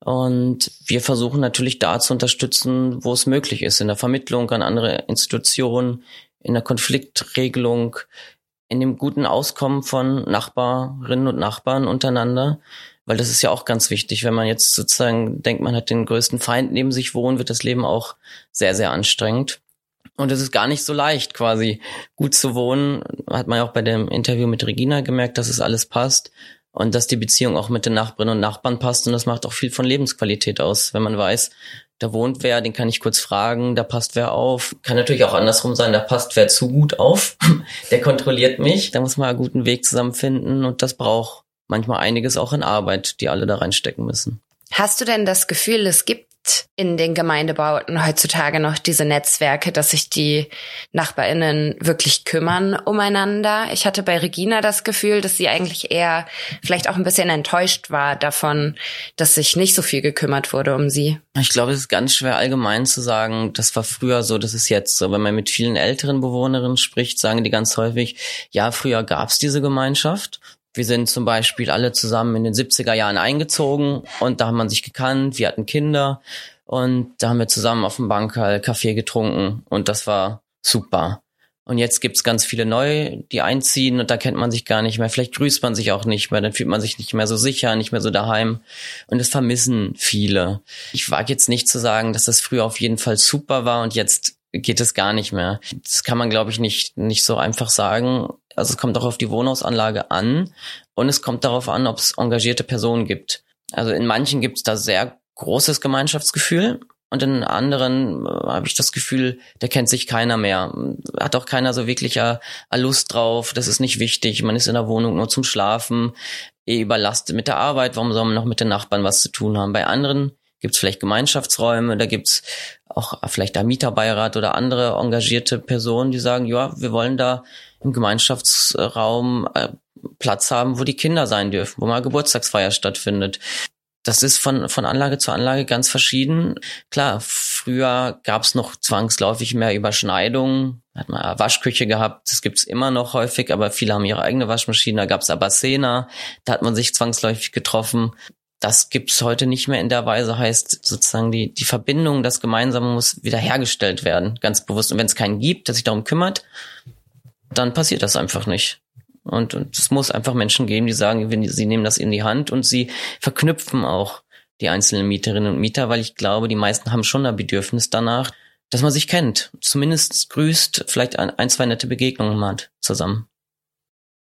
Und wir versuchen natürlich da zu unterstützen, wo es möglich ist, in der Vermittlung an andere Institutionen, in der Konfliktregelung, in dem guten Auskommen von Nachbarinnen und Nachbarn untereinander. Weil das ist ja auch ganz wichtig. Wenn man jetzt sozusagen denkt, man hat den größten Feind neben sich wohnen, wird das Leben auch sehr, sehr anstrengend. Und es ist gar nicht so leicht, quasi gut zu wohnen. Hat man ja auch bei dem Interview mit Regina gemerkt, dass es alles passt und dass die Beziehung auch mit den Nachbarinnen und Nachbarn passt. Und das macht auch viel von Lebensqualität aus, wenn man weiß, da wohnt wer, den kann ich kurz fragen, da passt wer auf. Kann natürlich auch andersrum sein, da passt wer zu gut auf, [LAUGHS] der kontrolliert mich. Da muss man einen guten Weg zusammenfinden und das braucht manchmal einiges auch in Arbeit, die alle da reinstecken müssen.
Hast du denn das Gefühl, es gibt in den Gemeindebauten heutzutage noch diese Netzwerke, dass sich die Nachbarinnen wirklich kümmern umeinander. Ich hatte bei Regina das Gefühl, dass sie eigentlich eher vielleicht auch ein bisschen enttäuscht war davon, dass sich nicht so viel gekümmert wurde um sie.
Ich glaube, es ist ganz schwer allgemein zu sagen, das war früher so, das ist jetzt so. Wenn man mit vielen älteren Bewohnerinnen spricht, sagen die ganz häufig, ja, früher gab es diese Gemeinschaft wir sind zum Beispiel alle zusammen in den 70er Jahren eingezogen und da haben man sich gekannt, wir hatten Kinder und da haben wir zusammen auf dem Bankerl Kaffee getrunken und das war super. Und jetzt gibt's ganz viele neu, die einziehen und da kennt man sich gar nicht mehr. Vielleicht grüßt man sich auch nicht mehr, dann fühlt man sich nicht mehr so sicher, nicht mehr so daheim. Und das vermissen viele. Ich wage jetzt nicht zu sagen, dass das früher auf jeden Fall super war und jetzt geht es gar nicht mehr. Das kann man, glaube ich, nicht, nicht so einfach sagen. Also es kommt auch auf die Wohnhausanlage an und es kommt darauf an, ob es engagierte Personen gibt. Also in manchen gibt es da sehr großes Gemeinschaftsgefühl und in anderen äh, habe ich das Gefühl, da kennt sich keiner mehr. Hat auch keiner so wirklich äh, Lust drauf. Das ist nicht wichtig. Man ist in der Wohnung nur zum Schlafen, eh überlastet mit der Arbeit. Warum soll man noch mit den Nachbarn was zu tun haben? Bei anderen Gibt es vielleicht Gemeinschaftsräume, da gibt es auch vielleicht ein Mieterbeirat oder andere engagierte Personen, die sagen, ja, wir wollen da im Gemeinschaftsraum äh, Platz haben, wo die Kinder sein dürfen, wo mal Geburtstagsfeier stattfindet. Das ist von, von Anlage zu Anlage ganz verschieden. Klar, früher gab es noch zwangsläufig mehr Überschneidungen. Hat man eine Waschküche gehabt, das gibt's immer noch häufig, aber viele haben ihre eigene Waschmaschine. Da gab's Abasena, da hat man sich zwangsläufig getroffen. Das gibt's heute nicht mehr in der Weise, heißt sozusagen die, die Verbindung, das Gemeinsame muss wiederhergestellt werden, ganz bewusst. Und wenn es keinen gibt, der sich darum kümmert, dann passiert das einfach nicht. Und, und es muss einfach Menschen geben, die sagen, sie nehmen das in die Hand und sie verknüpfen auch die einzelnen Mieterinnen und Mieter, weil ich glaube, die meisten haben schon ein Bedürfnis danach, dass man sich kennt, zumindest grüßt, vielleicht ein, ein zwei nette Begegnungen hat zusammen.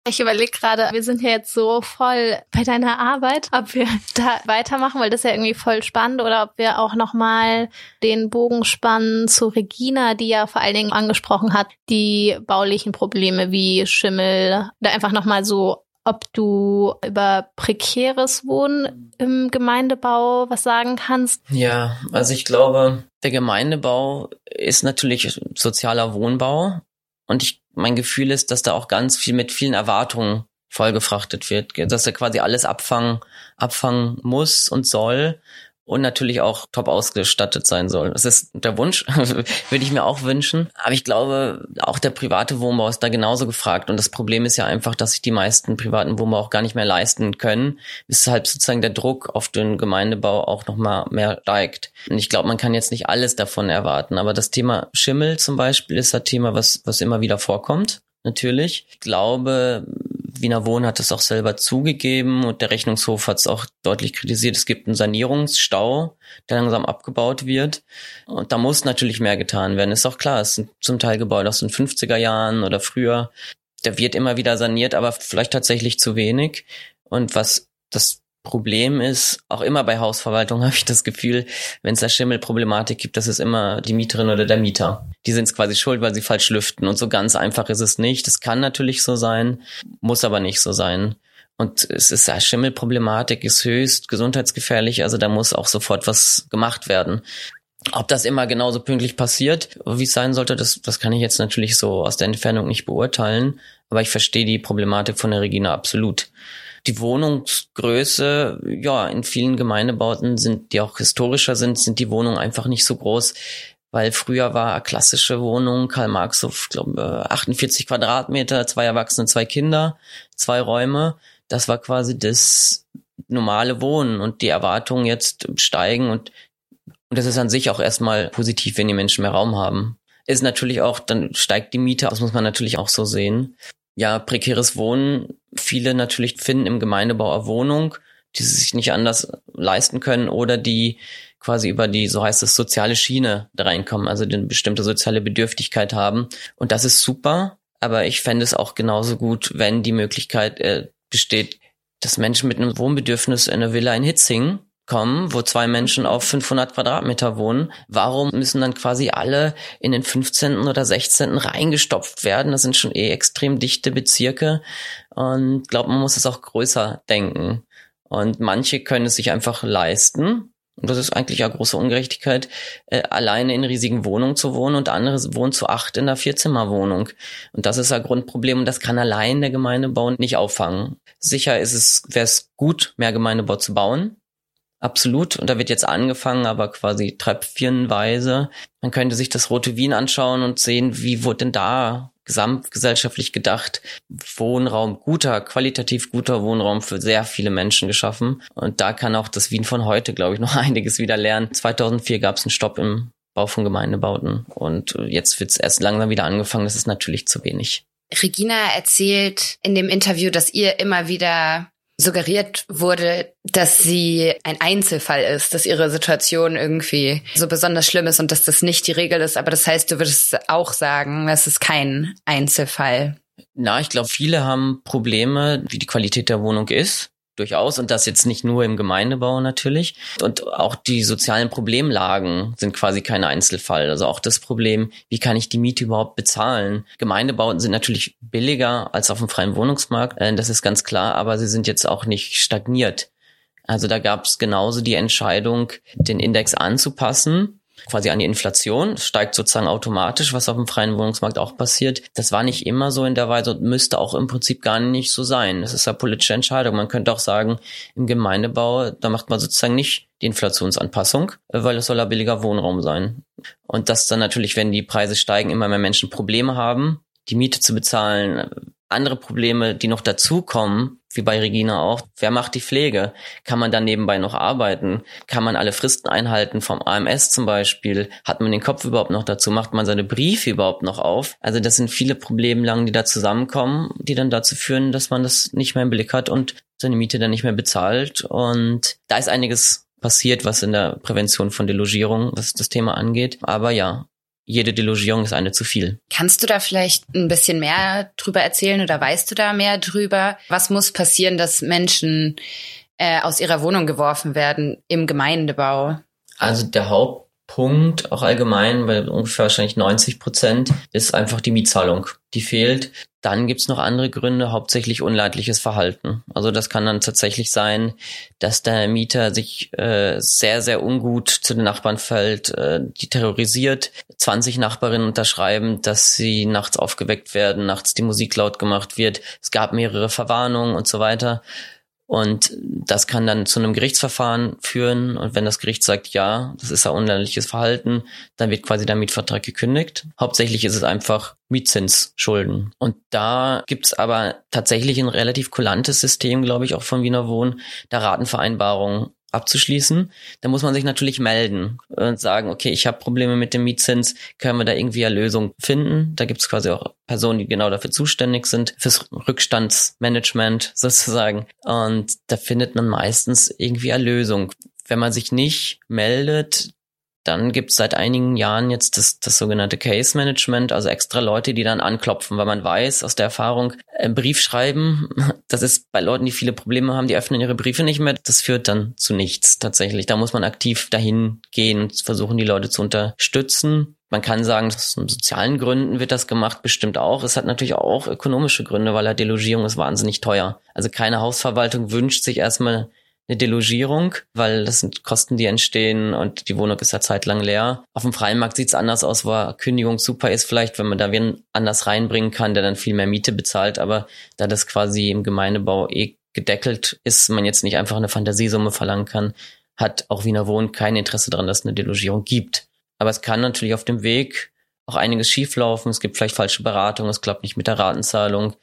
Ich überlege gerade, wir sind ja jetzt so voll bei deiner Arbeit, ob wir [LAUGHS] da weitermachen, weil das ist ja irgendwie voll spannend, oder ob wir auch nochmal den Bogen spannen zu Regina, die ja vor allen Dingen angesprochen hat, die baulichen Probleme wie Schimmel, da einfach nochmal so ob du über prekäres Wohnen im Gemeindebau was sagen kannst.
Ja, also ich glaube, der Gemeindebau ist natürlich sozialer Wohnbau und ich mein Gefühl ist, dass da auch ganz viel mit vielen Erwartungen vollgefrachtet wird, dass er quasi alles abfangen, abfangen muss und soll und natürlich auch top ausgestattet sein soll. Das ist der Wunsch, [LAUGHS] würde ich mir auch wünschen. Aber ich glaube, auch der private Wohnbau ist da genauso gefragt. Und das Problem ist ja einfach, dass sich die meisten privaten Wohnbau auch gar nicht mehr leisten können, weshalb sozusagen der Druck auf den Gemeindebau auch nochmal mehr steigt. Und ich glaube, man kann jetzt nicht alles davon erwarten. Aber das Thema Schimmel zum Beispiel ist ein Thema, was, was immer wieder vorkommt natürlich. Ich glaube, Wiener Wohnen hat es auch selber zugegeben und der Rechnungshof hat es auch deutlich kritisiert. Es gibt einen Sanierungsstau, der langsam abgebaut wird. Und da muss natürlich mehr getan werden. Ist auch klar, es sind zum Teil Gebäude aus den 50er Jahren oder früher. Der wird immer wieder saniert, aber vielleicht tatsächlich zu wenig. Und was das Problem ist, auch immer bei Hausverwaltung [LAUGHS] habe ich das Gefühl, wenn es da Schimmelproblematik gibt, das ist immer die Mieterin oder der Mieter. Die sind es quasi schuld, weil sie falsch lüften. Und so ganz einfach ist es nicht. Das kann natürlich so sein, muss aber nicht so sein. Und es ist ja Schimmelproblematik ist höchst gesundheitsgefährlich, also da muss auch sofort was gemacht werden. Ob das immer genauso pünktlich passiert, wie es sein sollte, das, das kann ich jetzt natürlich so aus der Entfernung nicht beurteilen. Aber ich verstehe die Problematik von der Regina absolut. Die Wohnungsgröße, ja, in vielen Gemeindebauten sind, die auch historischer sind, sind die Wohnungen einfach nicht so groß, weil früher war klassische Wohnung, Karl Marx, auf, glaube 48 Quadratmeter, zwei Erwachsene, zwei Kinder, zwei Räume. Das war quasi das normale Wohnen und die Erwartungen jetzt steigen und, und das ist an sich auch erstmal positiv, wenn die Menschen mehr Raum haben. Ist natürlich auch, dann steigt die Miete, das muss man natürlich auch so sehen ja, prekäres Wohnen. Viele natürlich finden im Gemeindebau eine Wohnung, die sie sich nicht anders leisten können oder die quasi über die, so heißt es, soziale Schiene da reinkommen, also eine bestimmte soziale Bedürftigkeit haben. Und das ist super, aber ich fände es auch genauso gut, wenn die Möglichkeit äh, besteht, dass Menschen mit einem Wohnbedürfnis in einer Villa in Hitzing kommen, wo zwei Menschen auf 500 Quadratmeter wohnen, warum müssen dann quasi alle in den 15. oder 16. reingestopft werden? Das sind schon eh extrem dichte Bezirke und glaube, man muss es auch größer denken. Und manche können es sich einfach leisten. Und das ist eigentlich eine große Ungerechtigkeit, äh, alleine in riesigen Wohnungen zu wohnen und andere wohnen zu acht in einer Vierzimmerwohnung. Und das ist ein Grundproblem und das kann allein der Gemeindebau nicht auffangen. Sicher ist es, wäre es gut, mehr Gemeindebau zu bauen. Absolut. Und da wird jetzt angefangen, aber quasi tröpfchenweise. Man könnte sich das Rote Wien anschauen und sehen, wie wurde denn da gesamtgesellschaftlich gedacht Wohnraum, guter, qualitativ guter Wohnraum für sehr viele Menschen geschaffen. Und da kann auch das Wien von heute, glaube ich, noch [LAUGHS] einiges wieder lernen. 2004 gab es einen Stopp im Bau von Gemeindebauten und jetzt wird es erst langsam wieder angefangen. Das ist natürlich zu wenig.
Regina erzählt in dem Interview, dass ihr immer wieder suggeriert wurde, dass sie ein Einzelfall ist, dass ihre Situation irgendwie so besonders schlimm ist und dass das nicht die Regel ist. Aber das heißt, du würdest auch sagen, das ist kein Einzelfall.
Na, ich glaube, viele haben Probleme, wie die Qualität der Wohnung ist durchaus und das jetzt nicht nur im Gemeindebau natürlich. Und auch die sozialen Problemlagen sind quasi kein Einzelfall. Also auch das Problem, wie kann ich die Miete überhaupt bezahlen? Gemeindebauten sind natürlich billiger als auf dem freien Wohnungsmarkt, äh, das ist ganz klar, aber sie sind jetzt auch nicht stagniert. Also da gab es genauso die Entscheidung, den Index anzupassen quasi an die Inflation, steigt sozusagen automatisch, was auf dem freien Wohnungsmarkt auch passiert. Das war nicht immer so in der Weise und müsste auch im Prinzip gar nicht so sein. Das ist eine politische Entscheidung. Man könnte auch sagen, im Gemeindebau, da macht man sozusagen nicht die Inflationsanpassung, weil es soll ja billiger Wohnraum sein. Und dass dann natürlich, wenn die Preise steigen, immer mehr Menschen Probleme haben, die Miete zu bezahlen, andere Probleme, die noch dazukommen, wie bei Regina auch. Wer macht die Pflege? Kann man dann nebenbei noch arbeiten? Kann man alle Fristen einhalten vom AMS zum Beispiel? Hat man den Kopf überhaupt noch dazu? Macht man seine Briefe überhaupt noch auf? Also das sind viele Problemlagen, die da zusammenkommen, die dann dazu führen, dass man das nicht mehr im Blick hat und seine Miete dann nicht mehr bezahlt. Und da ist einiges passiert, was in der Prävention von Delogierung, was das Thema angeht. Aber ja, jede Delogierung ist eine zu viel.
Kannst du da vielleicht ein bisschen mehr drüber erzählen oder weißt du da mehr drüber? Was muss passieren, dass Menschen äh, aus ihrer Wohnung geworfen werden im Gemeindebau?
Also der Hauptpunkt, auch allgemein, bei ungefähr wahrscheinlich 90 Prozent, ist einfach die Mietzahlung. Die fehlt. Dann gibt's noch andere Gründe, hauptsächlich unleidliches Verhalten. Also das kann dann tatsächlich sein, dass der Mieter sich äh, sehr, sehr ungut zu den Nachbarn fällt, äh, die terrorisiert. 20 Nachbarinnen unterschreiben, dass sie nachts aufgeweckt werden, nachts die Musik laut gemacht wird. Es gab mehrere Verwarnungen und so weiter. Und das kann dann zu einem Gerichtsverfahren führen. Und wenn das Gericht sagt, ja, das ist ein unländerliches Verhalten, dann wird quasi der Mietvertrag gekündigt. Hauptsächlich ist es einfach Mietzinsschulden. Und da gibt's aber tatsächlich ein relativ kulantes System, glaube ich, auch von Wiener Wohnen, der Ratenvereinbarung abzuschließen, dann muss man sich natürlich melden und sagen, okay, ich habe Probleme mit dem Mietzins, können wir da irgendwie eine Lösung finden? Da gibt es quasi auch Personen, die genau dafür zuständig sind, fürs Rückstandsmanagement sozusagen. Und da findet man meistens irgendwie eine Lösung. Wenn man sich nicht meldet, dann gibt es seit einigen Jahren jetzt das, das sogenannte Case Management, also extra Leute, die dann anklopfen, weil man weiß aus der Erfahrung, einen Brief schreiben, [LAUGHS] das ist bei Leuten, die viele Probleme haben, die öffnen ihre Briefe nicht mehr, das führt dann zu nichts tatsächlich. Da muss man aktiv dahin gehen und versuchen, die Leute zu unterstützen. Man kann sagen, aus sozialen Gründen wird das gemacht, bestimmt auch. Es hat natürlich auch ökonomische Gründe, weil la Delogierung ist wahnsinnig teuer. Also keine Hausverwaltung wünscht sich erstmal eine Delogierung, weil das sind Kosten, die entstehen und die Wohnung ist ja zeitlang leer. Auf dem freien Markt sieht's anders aus, wo Kündigung super ist, vielleicht, wenn man da wen anders reinbringen kann, der dann viel mehr Miete bezahlt, aber da das quasi im Gemeindebau eh gedeckelt ist, man jetzt nicht einfach eine Fantasiesumme verlangen kann, hat auch Wiener Wohn kein Interesse daran, dass es eine Delogierung gibt. Aber es kann natürlich auf dem Weg auch einiges schieflaufen. Es gibt vielleicht falsche Beratung, es klappt nicht mit der Ratenzahlung.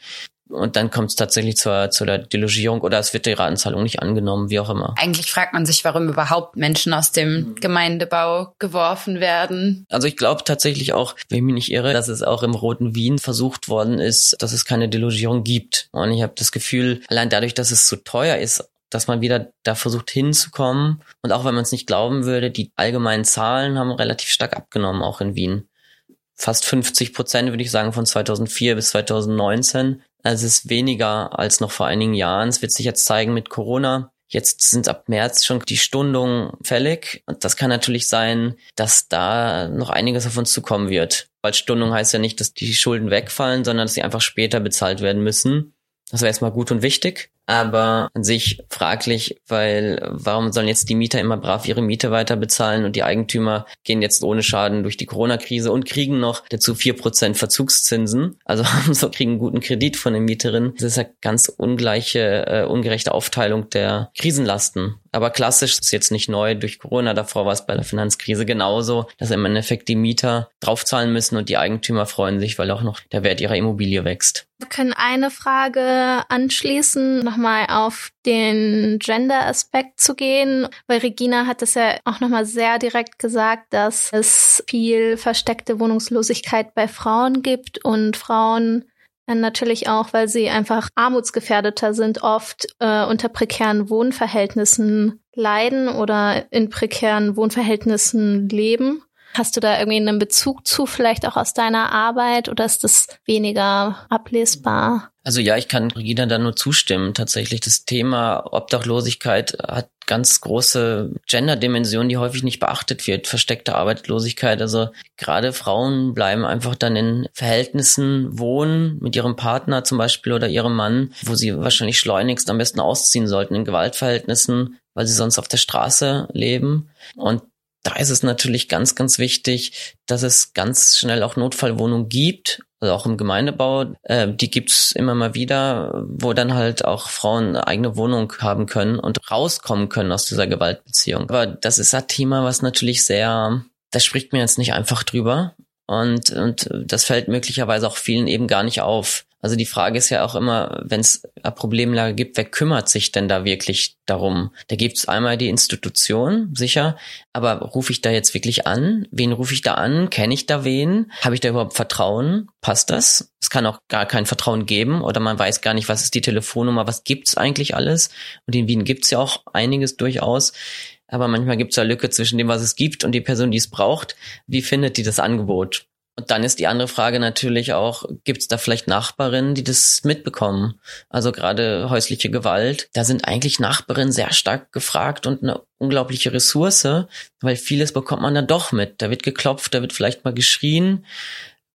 Und dann kommt es tatsächlich zur, zur der Delogierung oder es wird die Ratenzahlung nicht angenommen, wie auch immer.
Eigentlich fragt man sich, warum überhaupt Menschen aus dem Gemeindebau geworfen werden.
Also ich glaube tatsächlich auch, wenn ich mich nicht irre, dass es auch im Roten Wien versucht worden ist, dass es keine Delogierung gibt. Und ich habe das Gefühl, allein dadurch, dass es so teuer ist, dass man wieder da versucht hinzukommen. Und auch wenn man es nicht glauben würde, die allgemeinen Zahlen haben relativ stark abgenommen, auch in Wien. Fast 50 Prozent, würde ich sagen, von 2004 bis 2019. Also es ist weniger als noch vor einigen Jahren. Es wird sich jetzt zeigen mit Corona. Jetzt sind ab März schon die Stundungen fällig. Und das kann natürlich sein, dass da noch einiges auf uns zukommen wird. Weil Stundung heißt ja nicht, dass die Schulden wegfallen, sondern dass sie einfach später bezahlt werden müssen. Das wäre erstmal gut und wichtig aber an sich fraglich, weil warum sollen jetzt die Mieter immer brav ihre Miete weiter bezahlen und die Eigentümer gehen jetzt ohne Schaden durch die Corona-Krise und kriegen noch dazu vier Prozent Verzugszinsen, also [LAUGHS] haben so kriegen einen guten Kredit von den Mieterinnen. Das ist eine ganz ungleiche, äh, ungerechte Aufteilung der Krisenlasten. Aber klassisch ist jetzt nicht neu durch Corona. Davor war es bei der Finanzkrise genauso, dass im Endeffekt die Mieter draufzahlen müssen und die Eigentümer freuen sich, weil auch noch der Wert ihrer Immobilie wächst.
Wir können eine Frage anschließen, nochmal auf den Gender-Aspekt zu gehen, weil Regina hat es ja auch nochmal sehr direkt gesagt, dass es viel versteckte Wohnungslosigkeit bei Frauen gibt und Frauen Natürlich auch, weil sie einfach armutsgefährdeter sind, oft äh, unter prekären Wohnverhältnissen leiden oder in prekären Wohnverhältnissen leben. Hast du da irgendwie einen Bezug zu, vielleicht auch aus deiner Arbeit oder ist das weniger ablesbar?
Also ja, ich kann Regina da nur zustimmen. Tatsächlich das Thema Obdachlosigkeit hat ganz große Gender-Dimension, die häufig nicht beachtet wird. Versteckte Arbeitslosigkeit. Also gerade Frauen bleiben einfach dann in Verhältnissen wohnen mit ihrem Partner zum Beispiel oder ihrem Mann, wo sie wahrscheinlich schleunigst am besten ausziehen sollten in Gewaltverhältnissen weil sie sonst auf der Straße leben. Und da ist es natürlich ganz, ganz wichtig, dass es ganz schnell auch Notfallwohnungen gibt, also auch im Gemeindebau. Äh, die gibt's immer mal wieder, wo dann halt auch Frauen eine eigene Wohnung haben können und rauskommen können aus dieser Gewaltbeziehung. Aber das ist ein Thema, was natürlich sehr, da spricht mir jetzt nicht einfach drüber. Und, und das fällt möglicherweise auch vielen eben gar nicht auf. Also die Frage ist ja auch immer, wenn es eine Problemlage gibt, wer kümmert sich denn da wirklich darum? Da gibt es einmal die Institution, sicher, aber rufe ich da jetzt wirklich an? Wen rufe ich da an? Kenne ich da wen? Habe ich da überhaupt Vertrauen? Passt das? Es kann auch gar kein Vertrauen geben oder man weiß gar nicht, was ist die Telefonnummer, was gibt's eigentlich alles? Und in Wien gibt's ja auch einiges durchaus. Aber manchmal gibt's ja Lücke zwischen dem, was es gibt und die Person, die es braucht. Wie findet die das Angebot? Und dann ist die andere Frage natürlich auch, gibt es da vielleicht Nachbarinnen, die das mitbekommen? Also gerade häusliche Gewalt, da sind eigentlich Nachbarinnen sehr stark gefragt und eine unglaubliche Ressource, weil vieles bekommt man dann doch mit. Da wird geklopft, da wird vielleicht mal geschrien.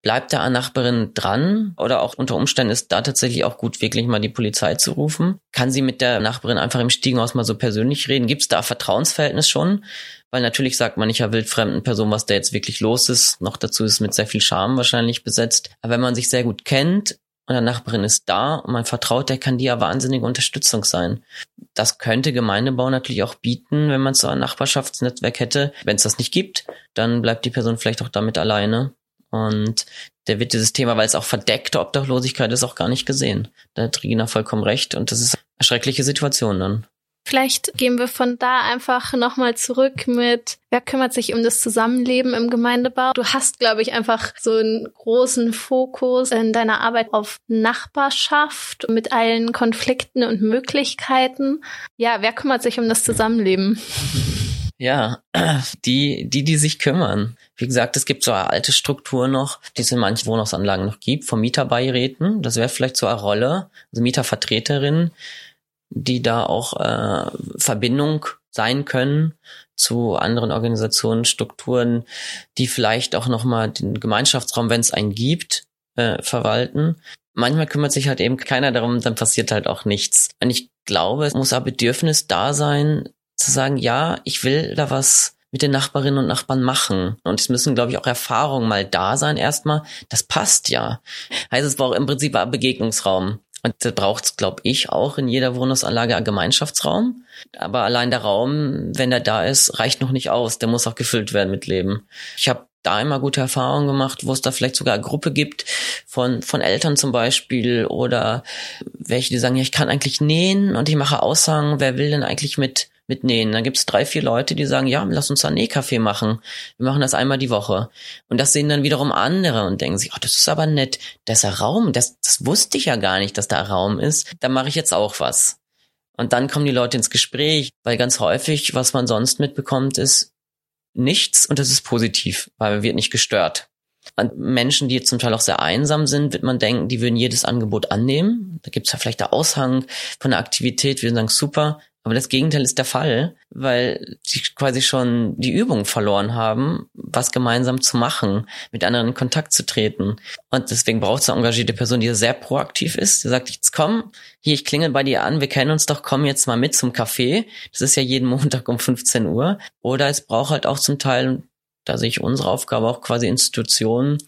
Bleibt da an Nachbarin dran oder auch unter Umständen ist da tatsächlich auch gut, wirklich mal die Polizei zu rufen? Kann sie mit der Nachbarin einfach im Stiegenhaus mal so persönlich reden? Gibt es da Vertrauensverhältnis schon? Weil natürlich sagt man nicht ja wildfremden Person, was da jetzt wirklich los ist. Noch dazu ist es mit sehr viel Scham wahrscheinlich besetzt. Aber wenn man sich sehr gut kennt und der Nachbarin ist da und man vertraut, der kann die ja wahnsinnige Unterstützung sein. Das könnte Gemeindebau natürlich auch bieten, wenn man so ein Nachbarschaftsnetzwerk hätte. Wenn es das nicht gibt, dann bleibt die Person vielleicht auch damit alleine. Und der wird dieses Thema, weil es auch verdeckte Obdachlosigkeit ist, auch gar nicht gesehen. Da hat Regina vollkommen recht und das ist eine schreckliche Situation dann.
Vielleicht gehen wir von da einfach nochmal zurück mit, wer kümmert sich um das Zusammenleben im Gemeindebau? Du hast, glaube ich, einfach so einen großen Fokus in deiner Arbeit auf Nachbarschaft mit allen Konflikten und Möglichkeiten. Ja, wer kümmert sich um das Zusammenleben?
Ja, die, die, die sich kümmern. Wie gesagt, es gibt so eine alte Struktur noch, die es in manchen Wohnungsanlagen noch gibt, von Mieterbeiräten. Das wäre vielleicht so eine Rolle, also Mietervertreterinnen, die da auch äh, Verbindung sein können zu anderen Organisationen, Strukturen, die vielleicht auch nochmal den Gemeinschaftsraum, wenn es einen gibt, äh, verwalten. Manchmal kümmert sich halt eben keiner darum, dann passiert halt auch nichts. Und ich glaube, es muss ein Bedürfnis da sein, zu sagen, ja, ich will da was mit den Nachbarinnen und Nachbarn machen. Und es müssen, glaube ich, auch Erfahrungen mal da sein erstmal. Das passt ja. Heißt, es braucht im Prinzip ein Begegnungsraum. Und da braucht es, glaube ich, auch in jeder Wohnungsanlage einen Gemeinschaftsraum. Aber allein der Raum, wenn er da ist, reicht noch nicht aus. Der muss auch gefüllt werden mit Leben. Ich habe da immer gute Erfahrungen gemacht, wo es da vielleicht sogar eine Gruppe gibt von, von Eltern zum Beispiel oder welche, die sagen, ja, ich kann eigentlich nähen und ich mache Aussagen, wer will denn eigentlich mit mit Nähen. Dann gibt es drei, vier Leute, die sagen, ja, lass uns ein Nähkaffee machen. Wir machen das einmal die Woche. Und das sehen dann wiederum andere und denken sich, oh, das ist aber nett. Das ist ein Raum, das, das wusste ich ja gar nicht, dass da Raum ist. Da mache ich jetzt auch was. Und dann kommen die Leute ins Gespräch, weil ganz häufig, was man sonst mitbekommt, ist nichts und das ist positiv, weil man wird nicht gestört. Menschen, die zum Teil auch sehr einsam sind, wird man denken, die würden jedes Angebot annehmen. Da gibt es ja vielleicht der Aushang von der Aktivität, wir sagen super, aber das Gegenteil ist der Fall, weil sie quasi schon die Übung verloren haben, was gemeinsam zu machen, mit anderen in Kontakt zu treten. Und deswegen braucht es eine engagierte Person, die sehr proaktiv ist, die sagt, jetzt komm, hier, ich klingel bei dir an, wir kennen uns doch, komm jetzt mal mit zum Café. Das ist ja jeden [LAUGHS] Montag um 15 Uhr. Oder es braucht halt auch zum Teil, da sehe ich unsere Aufgabe auch quasi Institutionen,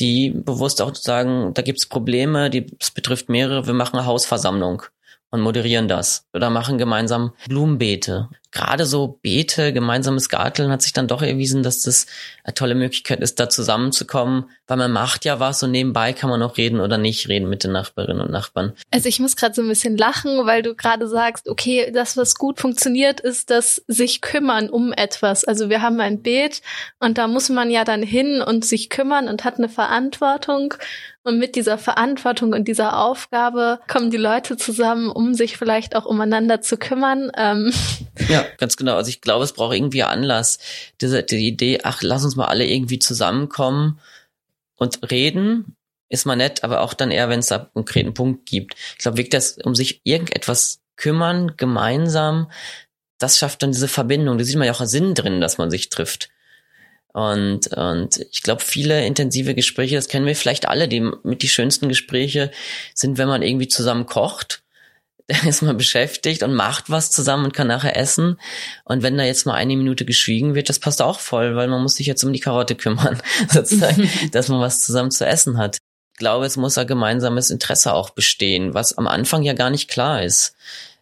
die bewusst auch sagen, da gibt's Probleme, die, es betrifft mehrere, wir machen eine Hausversammlung und moderieren das oder machen gemeinsam Blumenbeete. Gerade so Beete, gemeinsames Garteln hat sich dann doch erwiesen, dass das eine tolle Möglichkeit ist, da zusammenzukommen, weil man macht ja was und nebenbei kann man auch reden oder nicht reden mit den Nachbarinnen und Nachbarn.
Also ich muss gerade so ein bisschen lachen, weil du gerade sagst, okay, das, was gut funktioniert, ist das sich kümmern um etwas. Also wir haben ein Beet und da muss man ja dann hin und sich kümmern und hat eine Verantwortung und mit dieser Verantwortung und dieser Aufgabe kommen die Leute zusammen, um sich vielleicht auch umeinander zu kümmern. Ähm. [LAUGHS]
Ja, ganz genau. Also ich glaube, es braucht irgendwie Anlass. Diese die Idee, ach, lass uns mal alle irgendwie zusammenkommen und reden, ist mal nett, aber auch dann eher, wenn es da einen konkreten Punkt gibt. Ich glaube, wirklich, das, um sich irgendetwas kümmern, gemeinsam, das schafft dann diese Verbindung. Da sieht man ja auch einen Sinn drin, dass man sich trifft. Und, und ich glaube, viele intensive Gespräche, das kennen wir vielleicht alle, die mit die schönsten Gespräche sind, wenn man irgendwie zusammen kocht. [LAUGHS] der ist mal beschäftigt und macht was zusammen und kann nachher essen. Und wenn da jetzt mal eine Minute geschwiegen wird, das passt auch voll, weil man muss sich jetzt um die Karotte [LAUGHS] kümmern, sozusagen, [LAUGHS] dass man was zusammen zu essen hat. Ich glaube, es muss ein gemeinsames Interesse auch bestehen, was am Anfang ja gar nicht klar ist.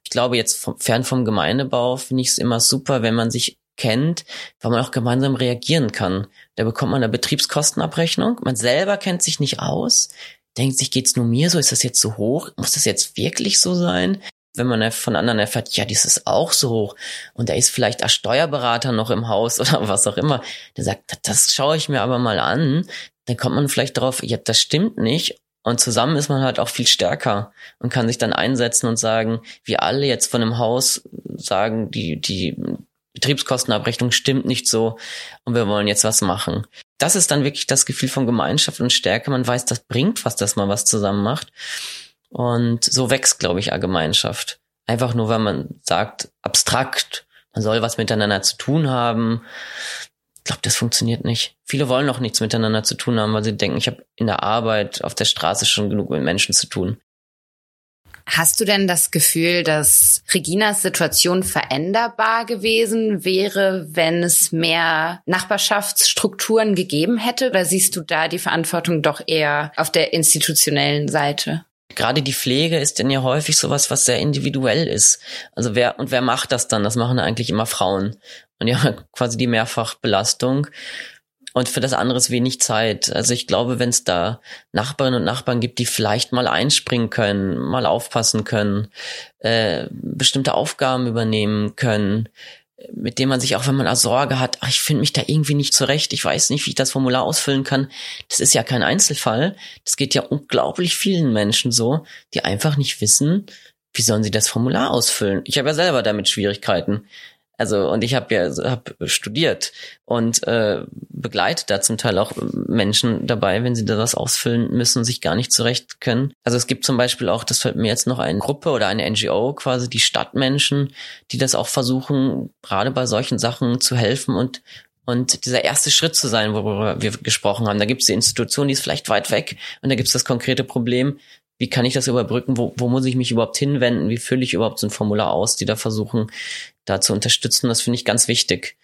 Ich glaube, jetzt vom, fern vom Gemeindebau finde ich es immer super, wenn man sich kennt, weil man auch gemeinsam reagieren kann. Da bekommt man eine Betriebskostenabrechnung. Man selber kennt sich nicht aus, denkt sich, geht's nur mir so? Ist das jetzt so hoch? Muss das jetzt wirklich so sein? Wenn man von anderen erfährt, ja, dies ist auch so hoch und da ist vielleicht ein Steuerberater noch im Haus [LAUGHS] oder was auch immer, der sagt, das schaue ich mir aber mal an, dann kommt man vielleicht drauf, ja, das stimmt nicht und zusammen ist man halt auch viel stärker und kann sich dann einsetzen und sagen, wir alle jetzt von einem Haus sagen, die, die Betriebskostenabrechnung stimmt nicht so und wir wollen jetzt was machen. Das ist dann wirklich das Gefühl von Gemeinschaft und Stärke. Man weiß, das bringt was, dass man was zusammen macht. Und so wächst, glaube ich, eine Gemeinschaft. Einfach nur, weil man sagt, abstrakt, man soll was miteinander zu tun haben. Ich glaube, das funktioniert nicht. Viele wollen auch nichts miteinander zu tun haben, weil sie denken, ich habe in der Arbeit auf der Straße schon genug mit Menschen zu tun.
Hast du denn das Gefühl, dass Reginas Situation veränderbar gewesen wäre, wenn es mehr Nachbarschaftsstrukturen gegeben hätte? Oder siehst du da die Verantwortung doch eher auf der institutionellen Seite?
Gerade die Pflege ist denn ja häufig sowas, was sehr individuell ist. Also wer und wer macht das dann? Das machen eigentlich immer Frauen. Und ja, [LAUGHS] quasi die Mehrfachbelastung und für das andere ist wenig Zeit. Also ich glaube, wenn es da Nachbarinnen und Nachbarn gibt, die vielleicht mal einspringen können, mal aufpassen können, äh, bestimmte Aufgaben übernehmen können, mit dem man sich auch, wenn man Sorge hat, ach, ich finde mich da irgendwie nicht zurecht, ich weiß nicht, wie ich das Formular ausfüllen kann. Das ist ja kein Einzelfall. Das geht ja unglaublich vielen Menschen so, die einfach nicht wissen, wie sollen sie das Formular ausfüllen. Ich habe ja selber damit Schwierigkeiten. Also und ich habe ja hab studiert und äh, begleite da zum Teil auch Menschen dabei, wenn sie da was ausfüllen müssen, sich gar nicht zurecht können. Also es gibt zum Beispiel auch, das fällt mir jetzt noch eine Gruppe oder eine NGO, quasi die Stadtmenschen, die das auch versuchen, gerade bei solchen Sachen zu helfen und und dieser erste Schritt zu sein, worüber wir gesprochen haben. Da gibt es die Institution, die ist vielleicht weit weg und da gibt es das konkrete Problem, wie kann ich das überbrücken? Wo, wo muss ich mich überhaupt hinwenden? Wie fülle ich überhaupt so ein Formular aus, die da versuchen, da zu unterstützen? Das finde ich ganz wichtig.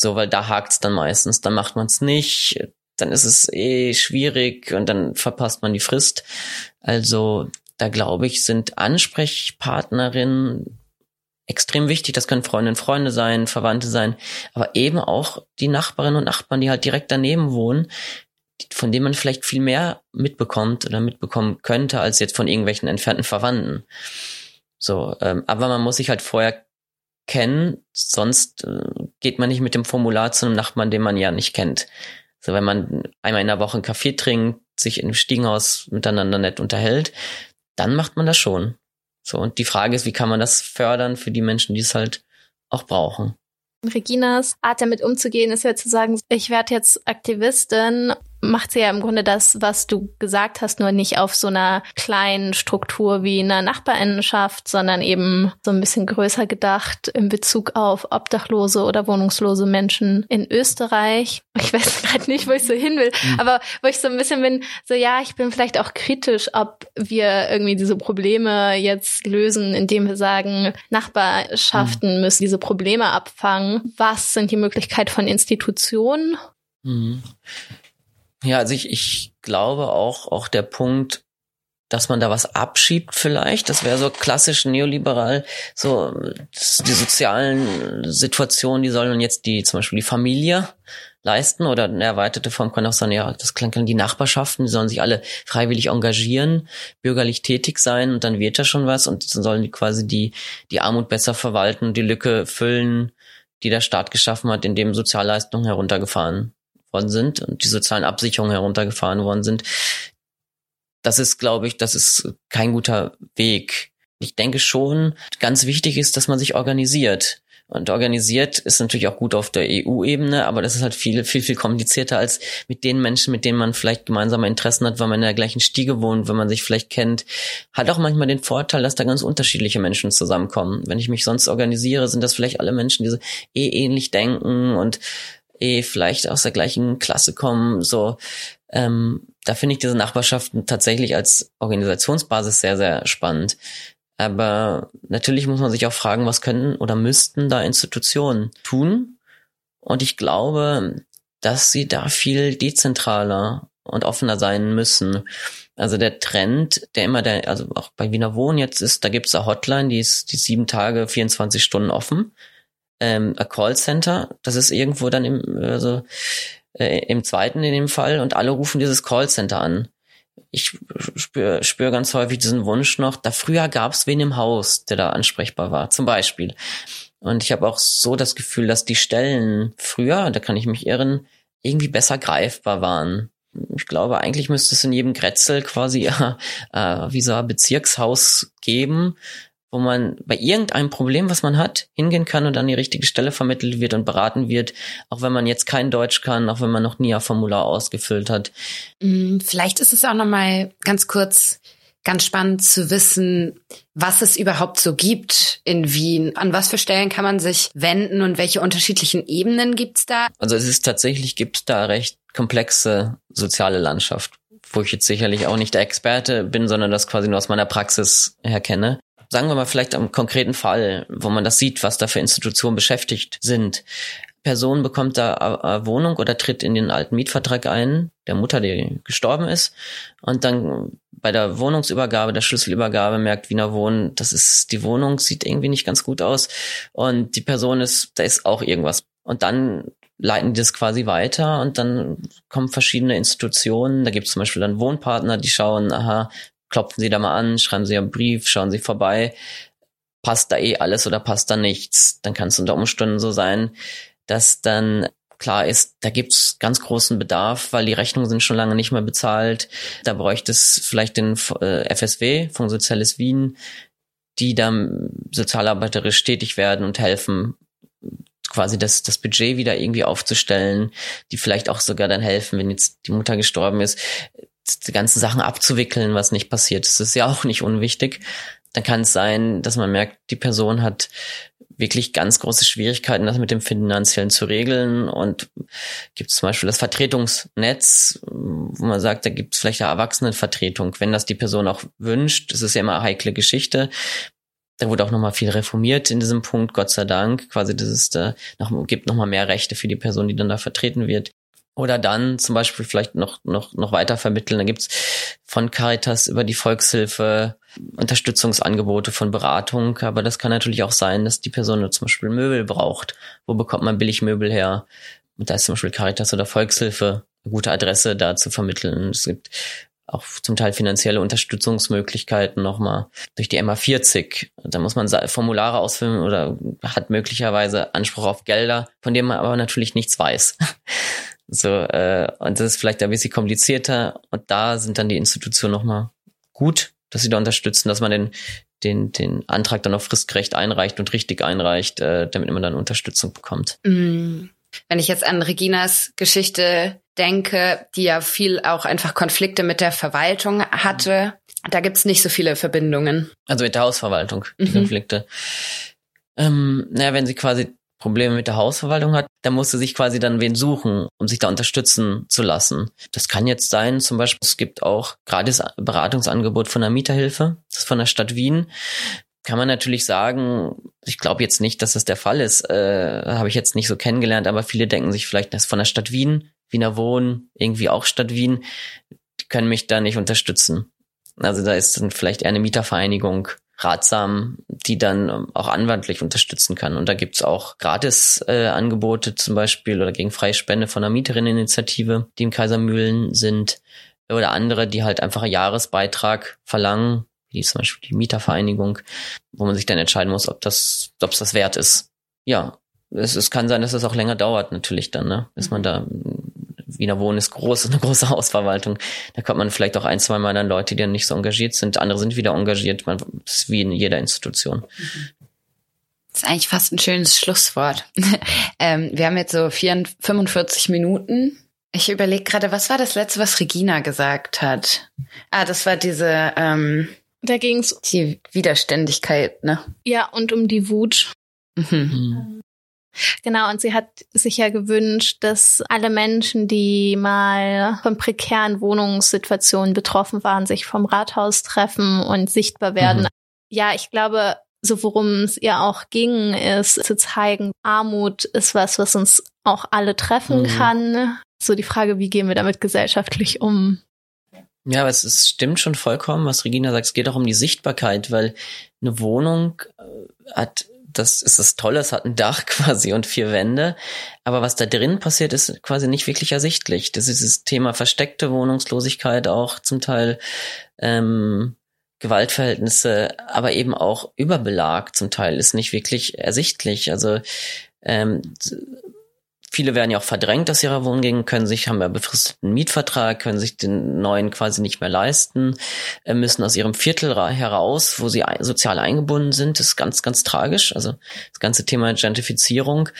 So, weil da hakt's dann meistens. Dann macht man es nicht, dann ist es eh schwierig und dann verpasst man die Frist. Also da glaube ich, sind Ansprechpartnerinnen extrem wichtig. Das können Freundinnen, Freunde sein, Verwandte sein, aber eben auch die Nachbarinnen und Nachbarn, die halt direkt daneben wohnen, von dem man vielleicht viel mehr mitbekommt oder mitbekommen könnte, als jetzt von irgendwelchen entfernten Verwandten. So, ähm, aber man muss sich halt vorher kennen, sonst äh, geht man nicht mit dem Formular zu einem Nachbarn, den man ja nicht kennt. So, wenn man einmal in der Woche einen Kaffee trinkt, sich im Stiegenhaus miteinander nett unterhält, dann macht man das schon. So, und die Frage ist, wie kann man das fördern für die Menschen, die es halt auch brauchen?
Reginas Art damit umzugehen ist ja zu sagen, ich werde jetzt Aktivistin macht sie ja im Grunde das, was du gesagt hast, nur nicht auf so einer kleinen Struktur wie einer Nachbarinnenschaft, sondern eben so ein bisschen größer gedacht in Bezug auf obdachlose oder wohnungslose Menschen in Österreich. Ich weiß [LAUGHS] gerade nicht, wo ich so hin will, mhm. aber wo ich so ein bisschen bin, so ja, ich bin vielleicht auch kritisch, ob wir irgendwie diese Probleme jetzt lösen, indem wir sagen, Nachbarschaften mhm. müssen diese Probleme abfangen. Was sind die Möglichkeiten von Institutionen? Mhm.
Ja, also ich, ich glaube auch, auch der Punkt, dass man da was abschiebt vielleicht. Das wäre so klassisch neoliberal. So die sozialen Situationen, die sollen jetzt die zum Beispiel die Familie leisten oder eine erweiterte Form kann auch sein, ja, das klingt die Nachbarschaften, die sollen sich alle freiwillig engagieren, bürgerlich tätig sein und dann wird da schon was und dann sollen die quasi die, die Armut besser verwalten, die Lücke füllen, die der Staat geschaffen hat, indem Sozialleistungen heruntergefahren worden sind und die sozialen Absicherungen heruntergefahren worden sind. Das ist, glaube ich, das ist kein guter Weg. Ich denke schon, ganz wichtig ist, dass man sich organisiert. Und organisiert ist natürlich auch gut auf der EU-Ebene, aber das ist halt viel, viel, viel komplizierter als mit den Menschen, mit denen man vielleicht gemeinsame Interessen hat, weil man in der gleichen Stiege wohnt, wenn man sich vielleicht kennt. Hat auch manchmal den Vorteil, dass da ganz unterschiedliche Menschen zusammenkommen. Wenn ich mich sonst organisiere, sind das vielleicht alle Menschen, die so eh ähnlich denken und eh vielleicht aus der gleichen Klasse kommen, so. Ähm, da finde ich diese Nachbarschaften tatsächlich als Organisationsbasis sehr, sehr spannend. Aber natürlich muss man sich auch fragen, was können oder müssten da Institutionen tun? Und ich glaube, dass sie da viel dezentraler und offener sein müssen. Also der Trend, der immer der, also auch bei Wiener Wohnen jetzt ist, da gibt's eine Hotline, die ist die sieben Tage, 24 Stunden offen. Ähm, ein Callcenter, das ist irgendwo dann im, also, äh, im zweiten in dem Fall und alle rufen dieses Callcenter an. Ich spüre spür ganz häufig diesen Wunsch noch, da früher gab's wen im Haus, der da ansprechbar war, zum Beispiel. Und ich habe auch so das Gefühl, dass die Stellen früher, da kann ich mich irren, irgendwie besser greifbar waren ich glaube, eigentlich müsste es in jedem Grätzel quasi [LAUGHS] äh, wie so ein Bezirkshaus geben, wo man bei irgendeinem Problem, was man hat, hingehen kann und an die richtige Stelle vermittelt wird und beraten wird, auch wenn man jetzt kein Deutsch kann, auch wenn man noch nie ein Formular ausgefüllt hat.
Mm, vielleicht ist es auch noch mal ganz kurz ganz spannend zu wissen, was es überhaupt so gibt in Wien. An was für Stellen kann man sich wenden und welche unterschiedlichen Ebenen gibt's da?
Also es ist tatsächlich, gibt's da recht komplexe soziale Landschaft, wo ich jetzt sicherlich auch nicht der Experte bin, sondern das quasi nur aus meiner Praxis her kenne. Sagen wir mal vielleicht am konkreten Fall, wo man das sieht, was da für Institutionen beschäftigt sind. Person bekommt da eine Wohnung oder tritt in den alten Mietvertrag ein, der Mutter, die gestorben ist, und dann bei der Wohnungsübergabe, der Schlüsselübergabe merkt Wiener Wohnen, das ist, die Wohnung sieht irgendwie nicht ganz gut aus und die Person ist, da ist auch irgendwas. Und dann leiten die das quasi weiter und dann kommen verschiedene Institutionen. Da gibt es zum Beispiel dann Wohnpartner, die schauen, aha, klopfen Sie da mal an, schreiben Sie einen Brief, schauen Sie vorbei, passt da eh alles oder passt da nichts. Dann kann es unter Umständen so sein, dass dann klar ist, da gibt's ganz großen Bedarf, weil die Rechnungen sind schon lange nicht mehr bezahlt. Da bräuchte es vielleicht den äh, FSW, Fonds Soziales Wien, die dann sozialarbeiterisch tätig werden und helfen, quasi das, das Budget wieder irgendwie aufzustellen, die vielleicht auch sogar dann helfen, wenn jetzt die Mutter gestorben ist, die ganzen Sachen abzuwickeln, was nicht passiert. Das ist ja auch nicht unwichtig. Dann kann es sein, dass man merkt, die Person hat wirklich ganz große Schwierigkeiten, das mit dem Finanziellen zu regeln. Und gibt es zum Beispiel das Vertretungsnetz, wo man sagt, da gibt es vielleicht eine Erwachsenenvertretung, wenn das die Person auch wünscht. Das ist ja immer eine heikle Geschichte. Da wurde auch nochmal viel reformiert in diesem Punkt, Gott sei Dank. Quasi, das ist, äh, noch, gibt nochmal mehr Rechte für die Person, die dann da vertreten wird. Oder dann zum Beispiel vielleicht noch, noch, noch weiter vermitteln. Da gibt's von Caritas über die Volkshilfe Unterstützungsangebote von Beratung. Aber das kann natürlich auch sein, dass die Person zum Beispiel Möbel braucht. Wo bekommt man billig Möbel her? Und da ist zum Beispiel Caritas oder Volkshilfe eine gute Adresse da zu vermitteln. Es gibt auch zum Teil finanzielle Unterstützungsmöglichkeiten nochmal durch die MA40. Da muss man Formulare ausfüllen oder hat möglicherweise Anspruch auf Gelder, von denen man aber natürlich nichts weiß. So, äh, und das ist vielleicht ein bisschen komplizierter. Und da sind dann die Institutionen nochmal gut, dass sie da unterstützen, dass man den, den, den Antrag dann auch fristgerecht einreicht und richtig einreicht, äh, damit man dann Unterstützung bekommt.
Mm. Wenn ich jetzt an Reginas Geschichte denke, die ja viel auch einfach Konflikte mit der Verwaltung hatte, da gibt's nicht so viele Verbindungen.
Also mit der Hausverwaltung, die mhm. Konflikte. Ähm, naja, wenn sie quasi Probleme mit der Hausverwaltung hat, dann muss sie sich quasi dann wen suchen, um sich da unterstützen zu lassen. Das kann jetzt sein, zum Beispiel, es gibt auch gratis Beratungsangebot von der Mieterhilfe, das ist von der Stadt Wien kann man natürlich sagen, ich glaube jetzt nicht, dass das der Fall ist, äh, habe ich jetzt nicht so kennengelernt, aber viele denken sich vielleicht, das ist von der Stadt Wien, Wiener Wohnen, irgendwie auch Stadt Wien, die können mich da nicht unterstützen. Also da ist dann vielleicht eher eine Mietervereinigung ratsam, die dann auch anwandlich unterstützen kann. Und da gibt's auch Gratis-Angebote äh, zum Beispiel oder gegen freie Spende von der Mieterinneninitiative, die in Kaisermühlen sind. Oder andere, die halt einfach einen Jahresbeitrag verlangen wie zum Beispiel die Mietervereinigung, wo man sich dann entscheiden muss, ob das, ob es das wert ist. Ja, es, es kann sein, dass es auch länger dauert natürlich dann, ne? Bis man da Wiener Wohnen ist groß, [LAUGHS] eine große Hausverwaltung. Da kommt man vielleicht auch ein, zwei Mal an Leute, die dann nicht so engagiert sind. Andere sind wieder engagiert. Man ist wie in jeder Institution.
Das ist eigentlich fast ein schönes Schlusswort. [LAUGHS] ähm, wir haben jetzt so 44, 45 Minuten. Ich überlege gerade, was war das letzte, was Regina gesagt hat? Ah, das war diese, ähm,
da ging's
die Widerständigkeit, ne?
Ja, und um die Wut.
Mhm.
Genau, und sie hat sich ja gewünscht, dass alle Menschen, die mal von prekären Wohnungssituationen betroffen waren, sich vom Rathaus treffen und sichtbar werden. Mhm. ja, ich glaube, so worum es ihr auch ging, ist zu zeigen, Armut ist was, was uns auch alle treffen mhm. kann. So die Frage, wie gehen wir damit gesellschaftlich um?
Ja, aber es, es stimmt schon vollkommen, was Regina sagt. Es geht auch um die Sichtbarkeit, weil eine Wohnung äh, hat, das ist das Tolle, es hat ein Dach [LAUGHS] quasi und vier Wände. Aber was da drin passiert, ist quasi nicht wirklich ersichtlich. Das ist das Thema versteckte Wohnungslosigkeit auch zum Teil. Ähm, Gewaltverhältnisse, aber eben auch Überbelag zum Teil ist nicht wirklich ersichtlich. Also ähm, Viele werden ja auch verdrängt aus ihrer Wohngegend, können sich, haben ja befristeten Mietvertrag, können sich den neuen quasi nicht mehr leisten, äh, müssen aus ihrem Viertel heraus, wo sie sozial eingebunden sind. Das ist ganz, ganz tragisch. Also das ganze Thema Gentrifizierung.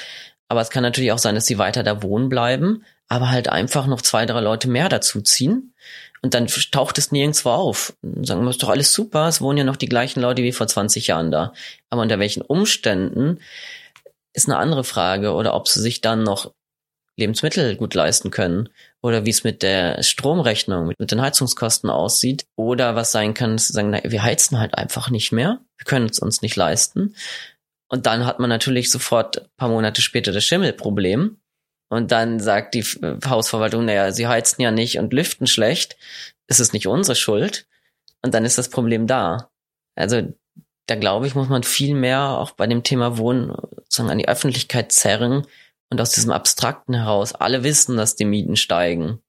Aber es kann natürlich auch sein, dass sie weiter da wohnen bleiben, aber halt einfach noch zwei, drei Leute mehr dazuziehen. Und dann taucht es nirgendwo auf. Und sagen wir, ist doch alles super, es wohnen ja noch die gleichen Leute wie vor 20 Jahren da. Aber unter welchen Umständen ist eine andere Frage oder ob sie sich dann noch Lebensmittel gut leisten können oder wie es mit der Stromrechnung, mit, mit den Heizungskosten aussieht oder was sein kann, dass sie sagen, na, wir heizen halt einfach nicht mehr, wir können es uns nicht leisten. Und dann hat man natürlich sofort paar Monate später das Schimmelproblem. Und dann sagt die Hausverwaltung, naja, sie heizen ja nicht und lüften schlecht, ist es nicht unsere Schuld. Und dann ist das Problem da. Also da glaube ich, muss man viel mehr auch bei dem Thema Wohnen sozusagen an die Öffentlichkeit zerren und aus diesem Abstrakten heraus. Alle wissen, dass die Mieten steigen.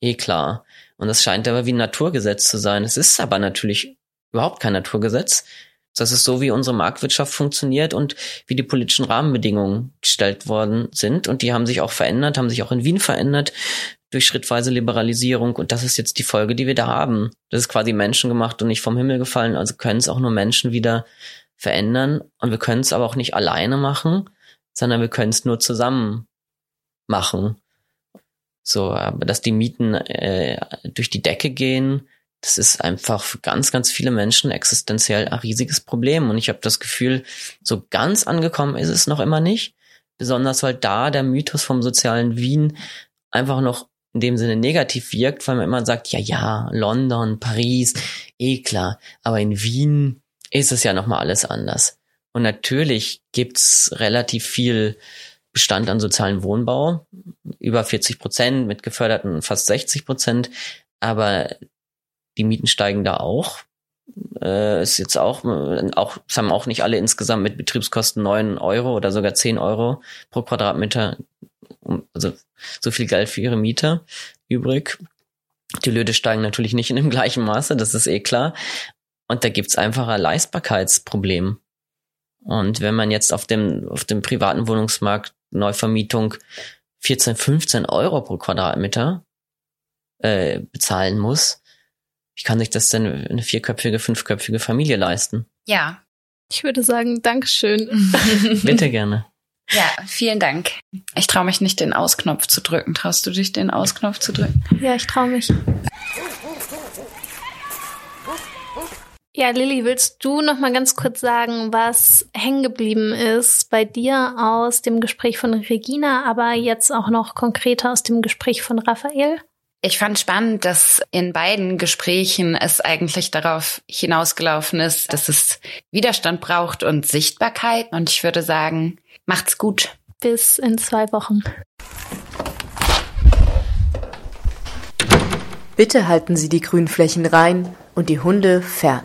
Eh klar. Und das scheint aber wie ein Naturgesetz zu sein. Es ist aber natürlich überhaupt kein Naturgesetz. Das ist so, wie unsere Marktwirtschaft funktioniert und wie die politischen Rahmenbedingungen gestellt worden sind. Und die haben sich auch verändert, haben sich auch in Wien verändert durch schrittweise Liberalisierung. Und das ist jetzt die Folge, die wir da haben. Das ist quasi menschengemacht und nicht vom Himmel gefallen. Also können es auch nur Menschen wieder verändern. Und wir können es aber auch nicht alleine machen, sondern wir können es nur zusammen machen. So, aber dass die Mieten äh, durch die Decke gehen, das ist einfach für ganz, ganz viele Menschen existenziell ein riesiges Problem. Und ich habe das Gefühl, so ganz angekommen ist es noch immer nicht. Besonders weil da der Mythos vom sozialen Wien einfach noch in dem Sinne negativ wirkt, weil man immer sagt, ja, ja, London, Paris, eh klar, aber in Wien ist es ja nochmal alles anders. Und natürlich gibt's relativ viel Bestand an sozialen Wohnbau, über 40 Prozent, mit geförderten fast 60 Prozent, aber die Mieten steigen da auch. Äh, ist jetzt auch, auch, es haben auch nicht alle insgesamt mit Betriebskosten neun Euro oder sogar zehn Euro pro Quadratmeter also so viel Geld für ihre Mieter übrig. Die Löhne steigen natürlich nicht in dem gleichen Maße, das ist eh klar. Und da gibt's einfach ein Leistbarkeitsproblem. Und wenn man jetzt auf dem, auf dem privaten Wohnungsmarkt Neuvermietung 14, 15 Euro pro Quadratmeter äh, bezahlen muss, wie kann sich das denn eine vierköpfige, fünfköpfige Familie leisten?
Ja.
Ich würde sagen, Dankeschön. [LAUGHS]
Bitte gerne.
Ja, vielen Dank. Ich traue mich nicht, den Ausknopf zu drücken. Traust du dich, den Ausknopf zu drücken?
Ja, ich traue mich. Ja, Lilly, willst du noch mal ganz kurz sagen, was hängen geblieben ist bei dir aus dem Gespräch von Regina, aber jetzt auch noch konkreter aus dem Gespräch von Raphael?
Ich fand spannend, dass in beiden Gesprächen es eigentlich darauf hinausgelaufen ist, dass es Widerstand braucht und Sichtbarkeit. Und ich würde sagen, Macht's gut.
Bis in zwei Wochen.
Bitte halten Sie die Grünflächen rein und die Hunde fern.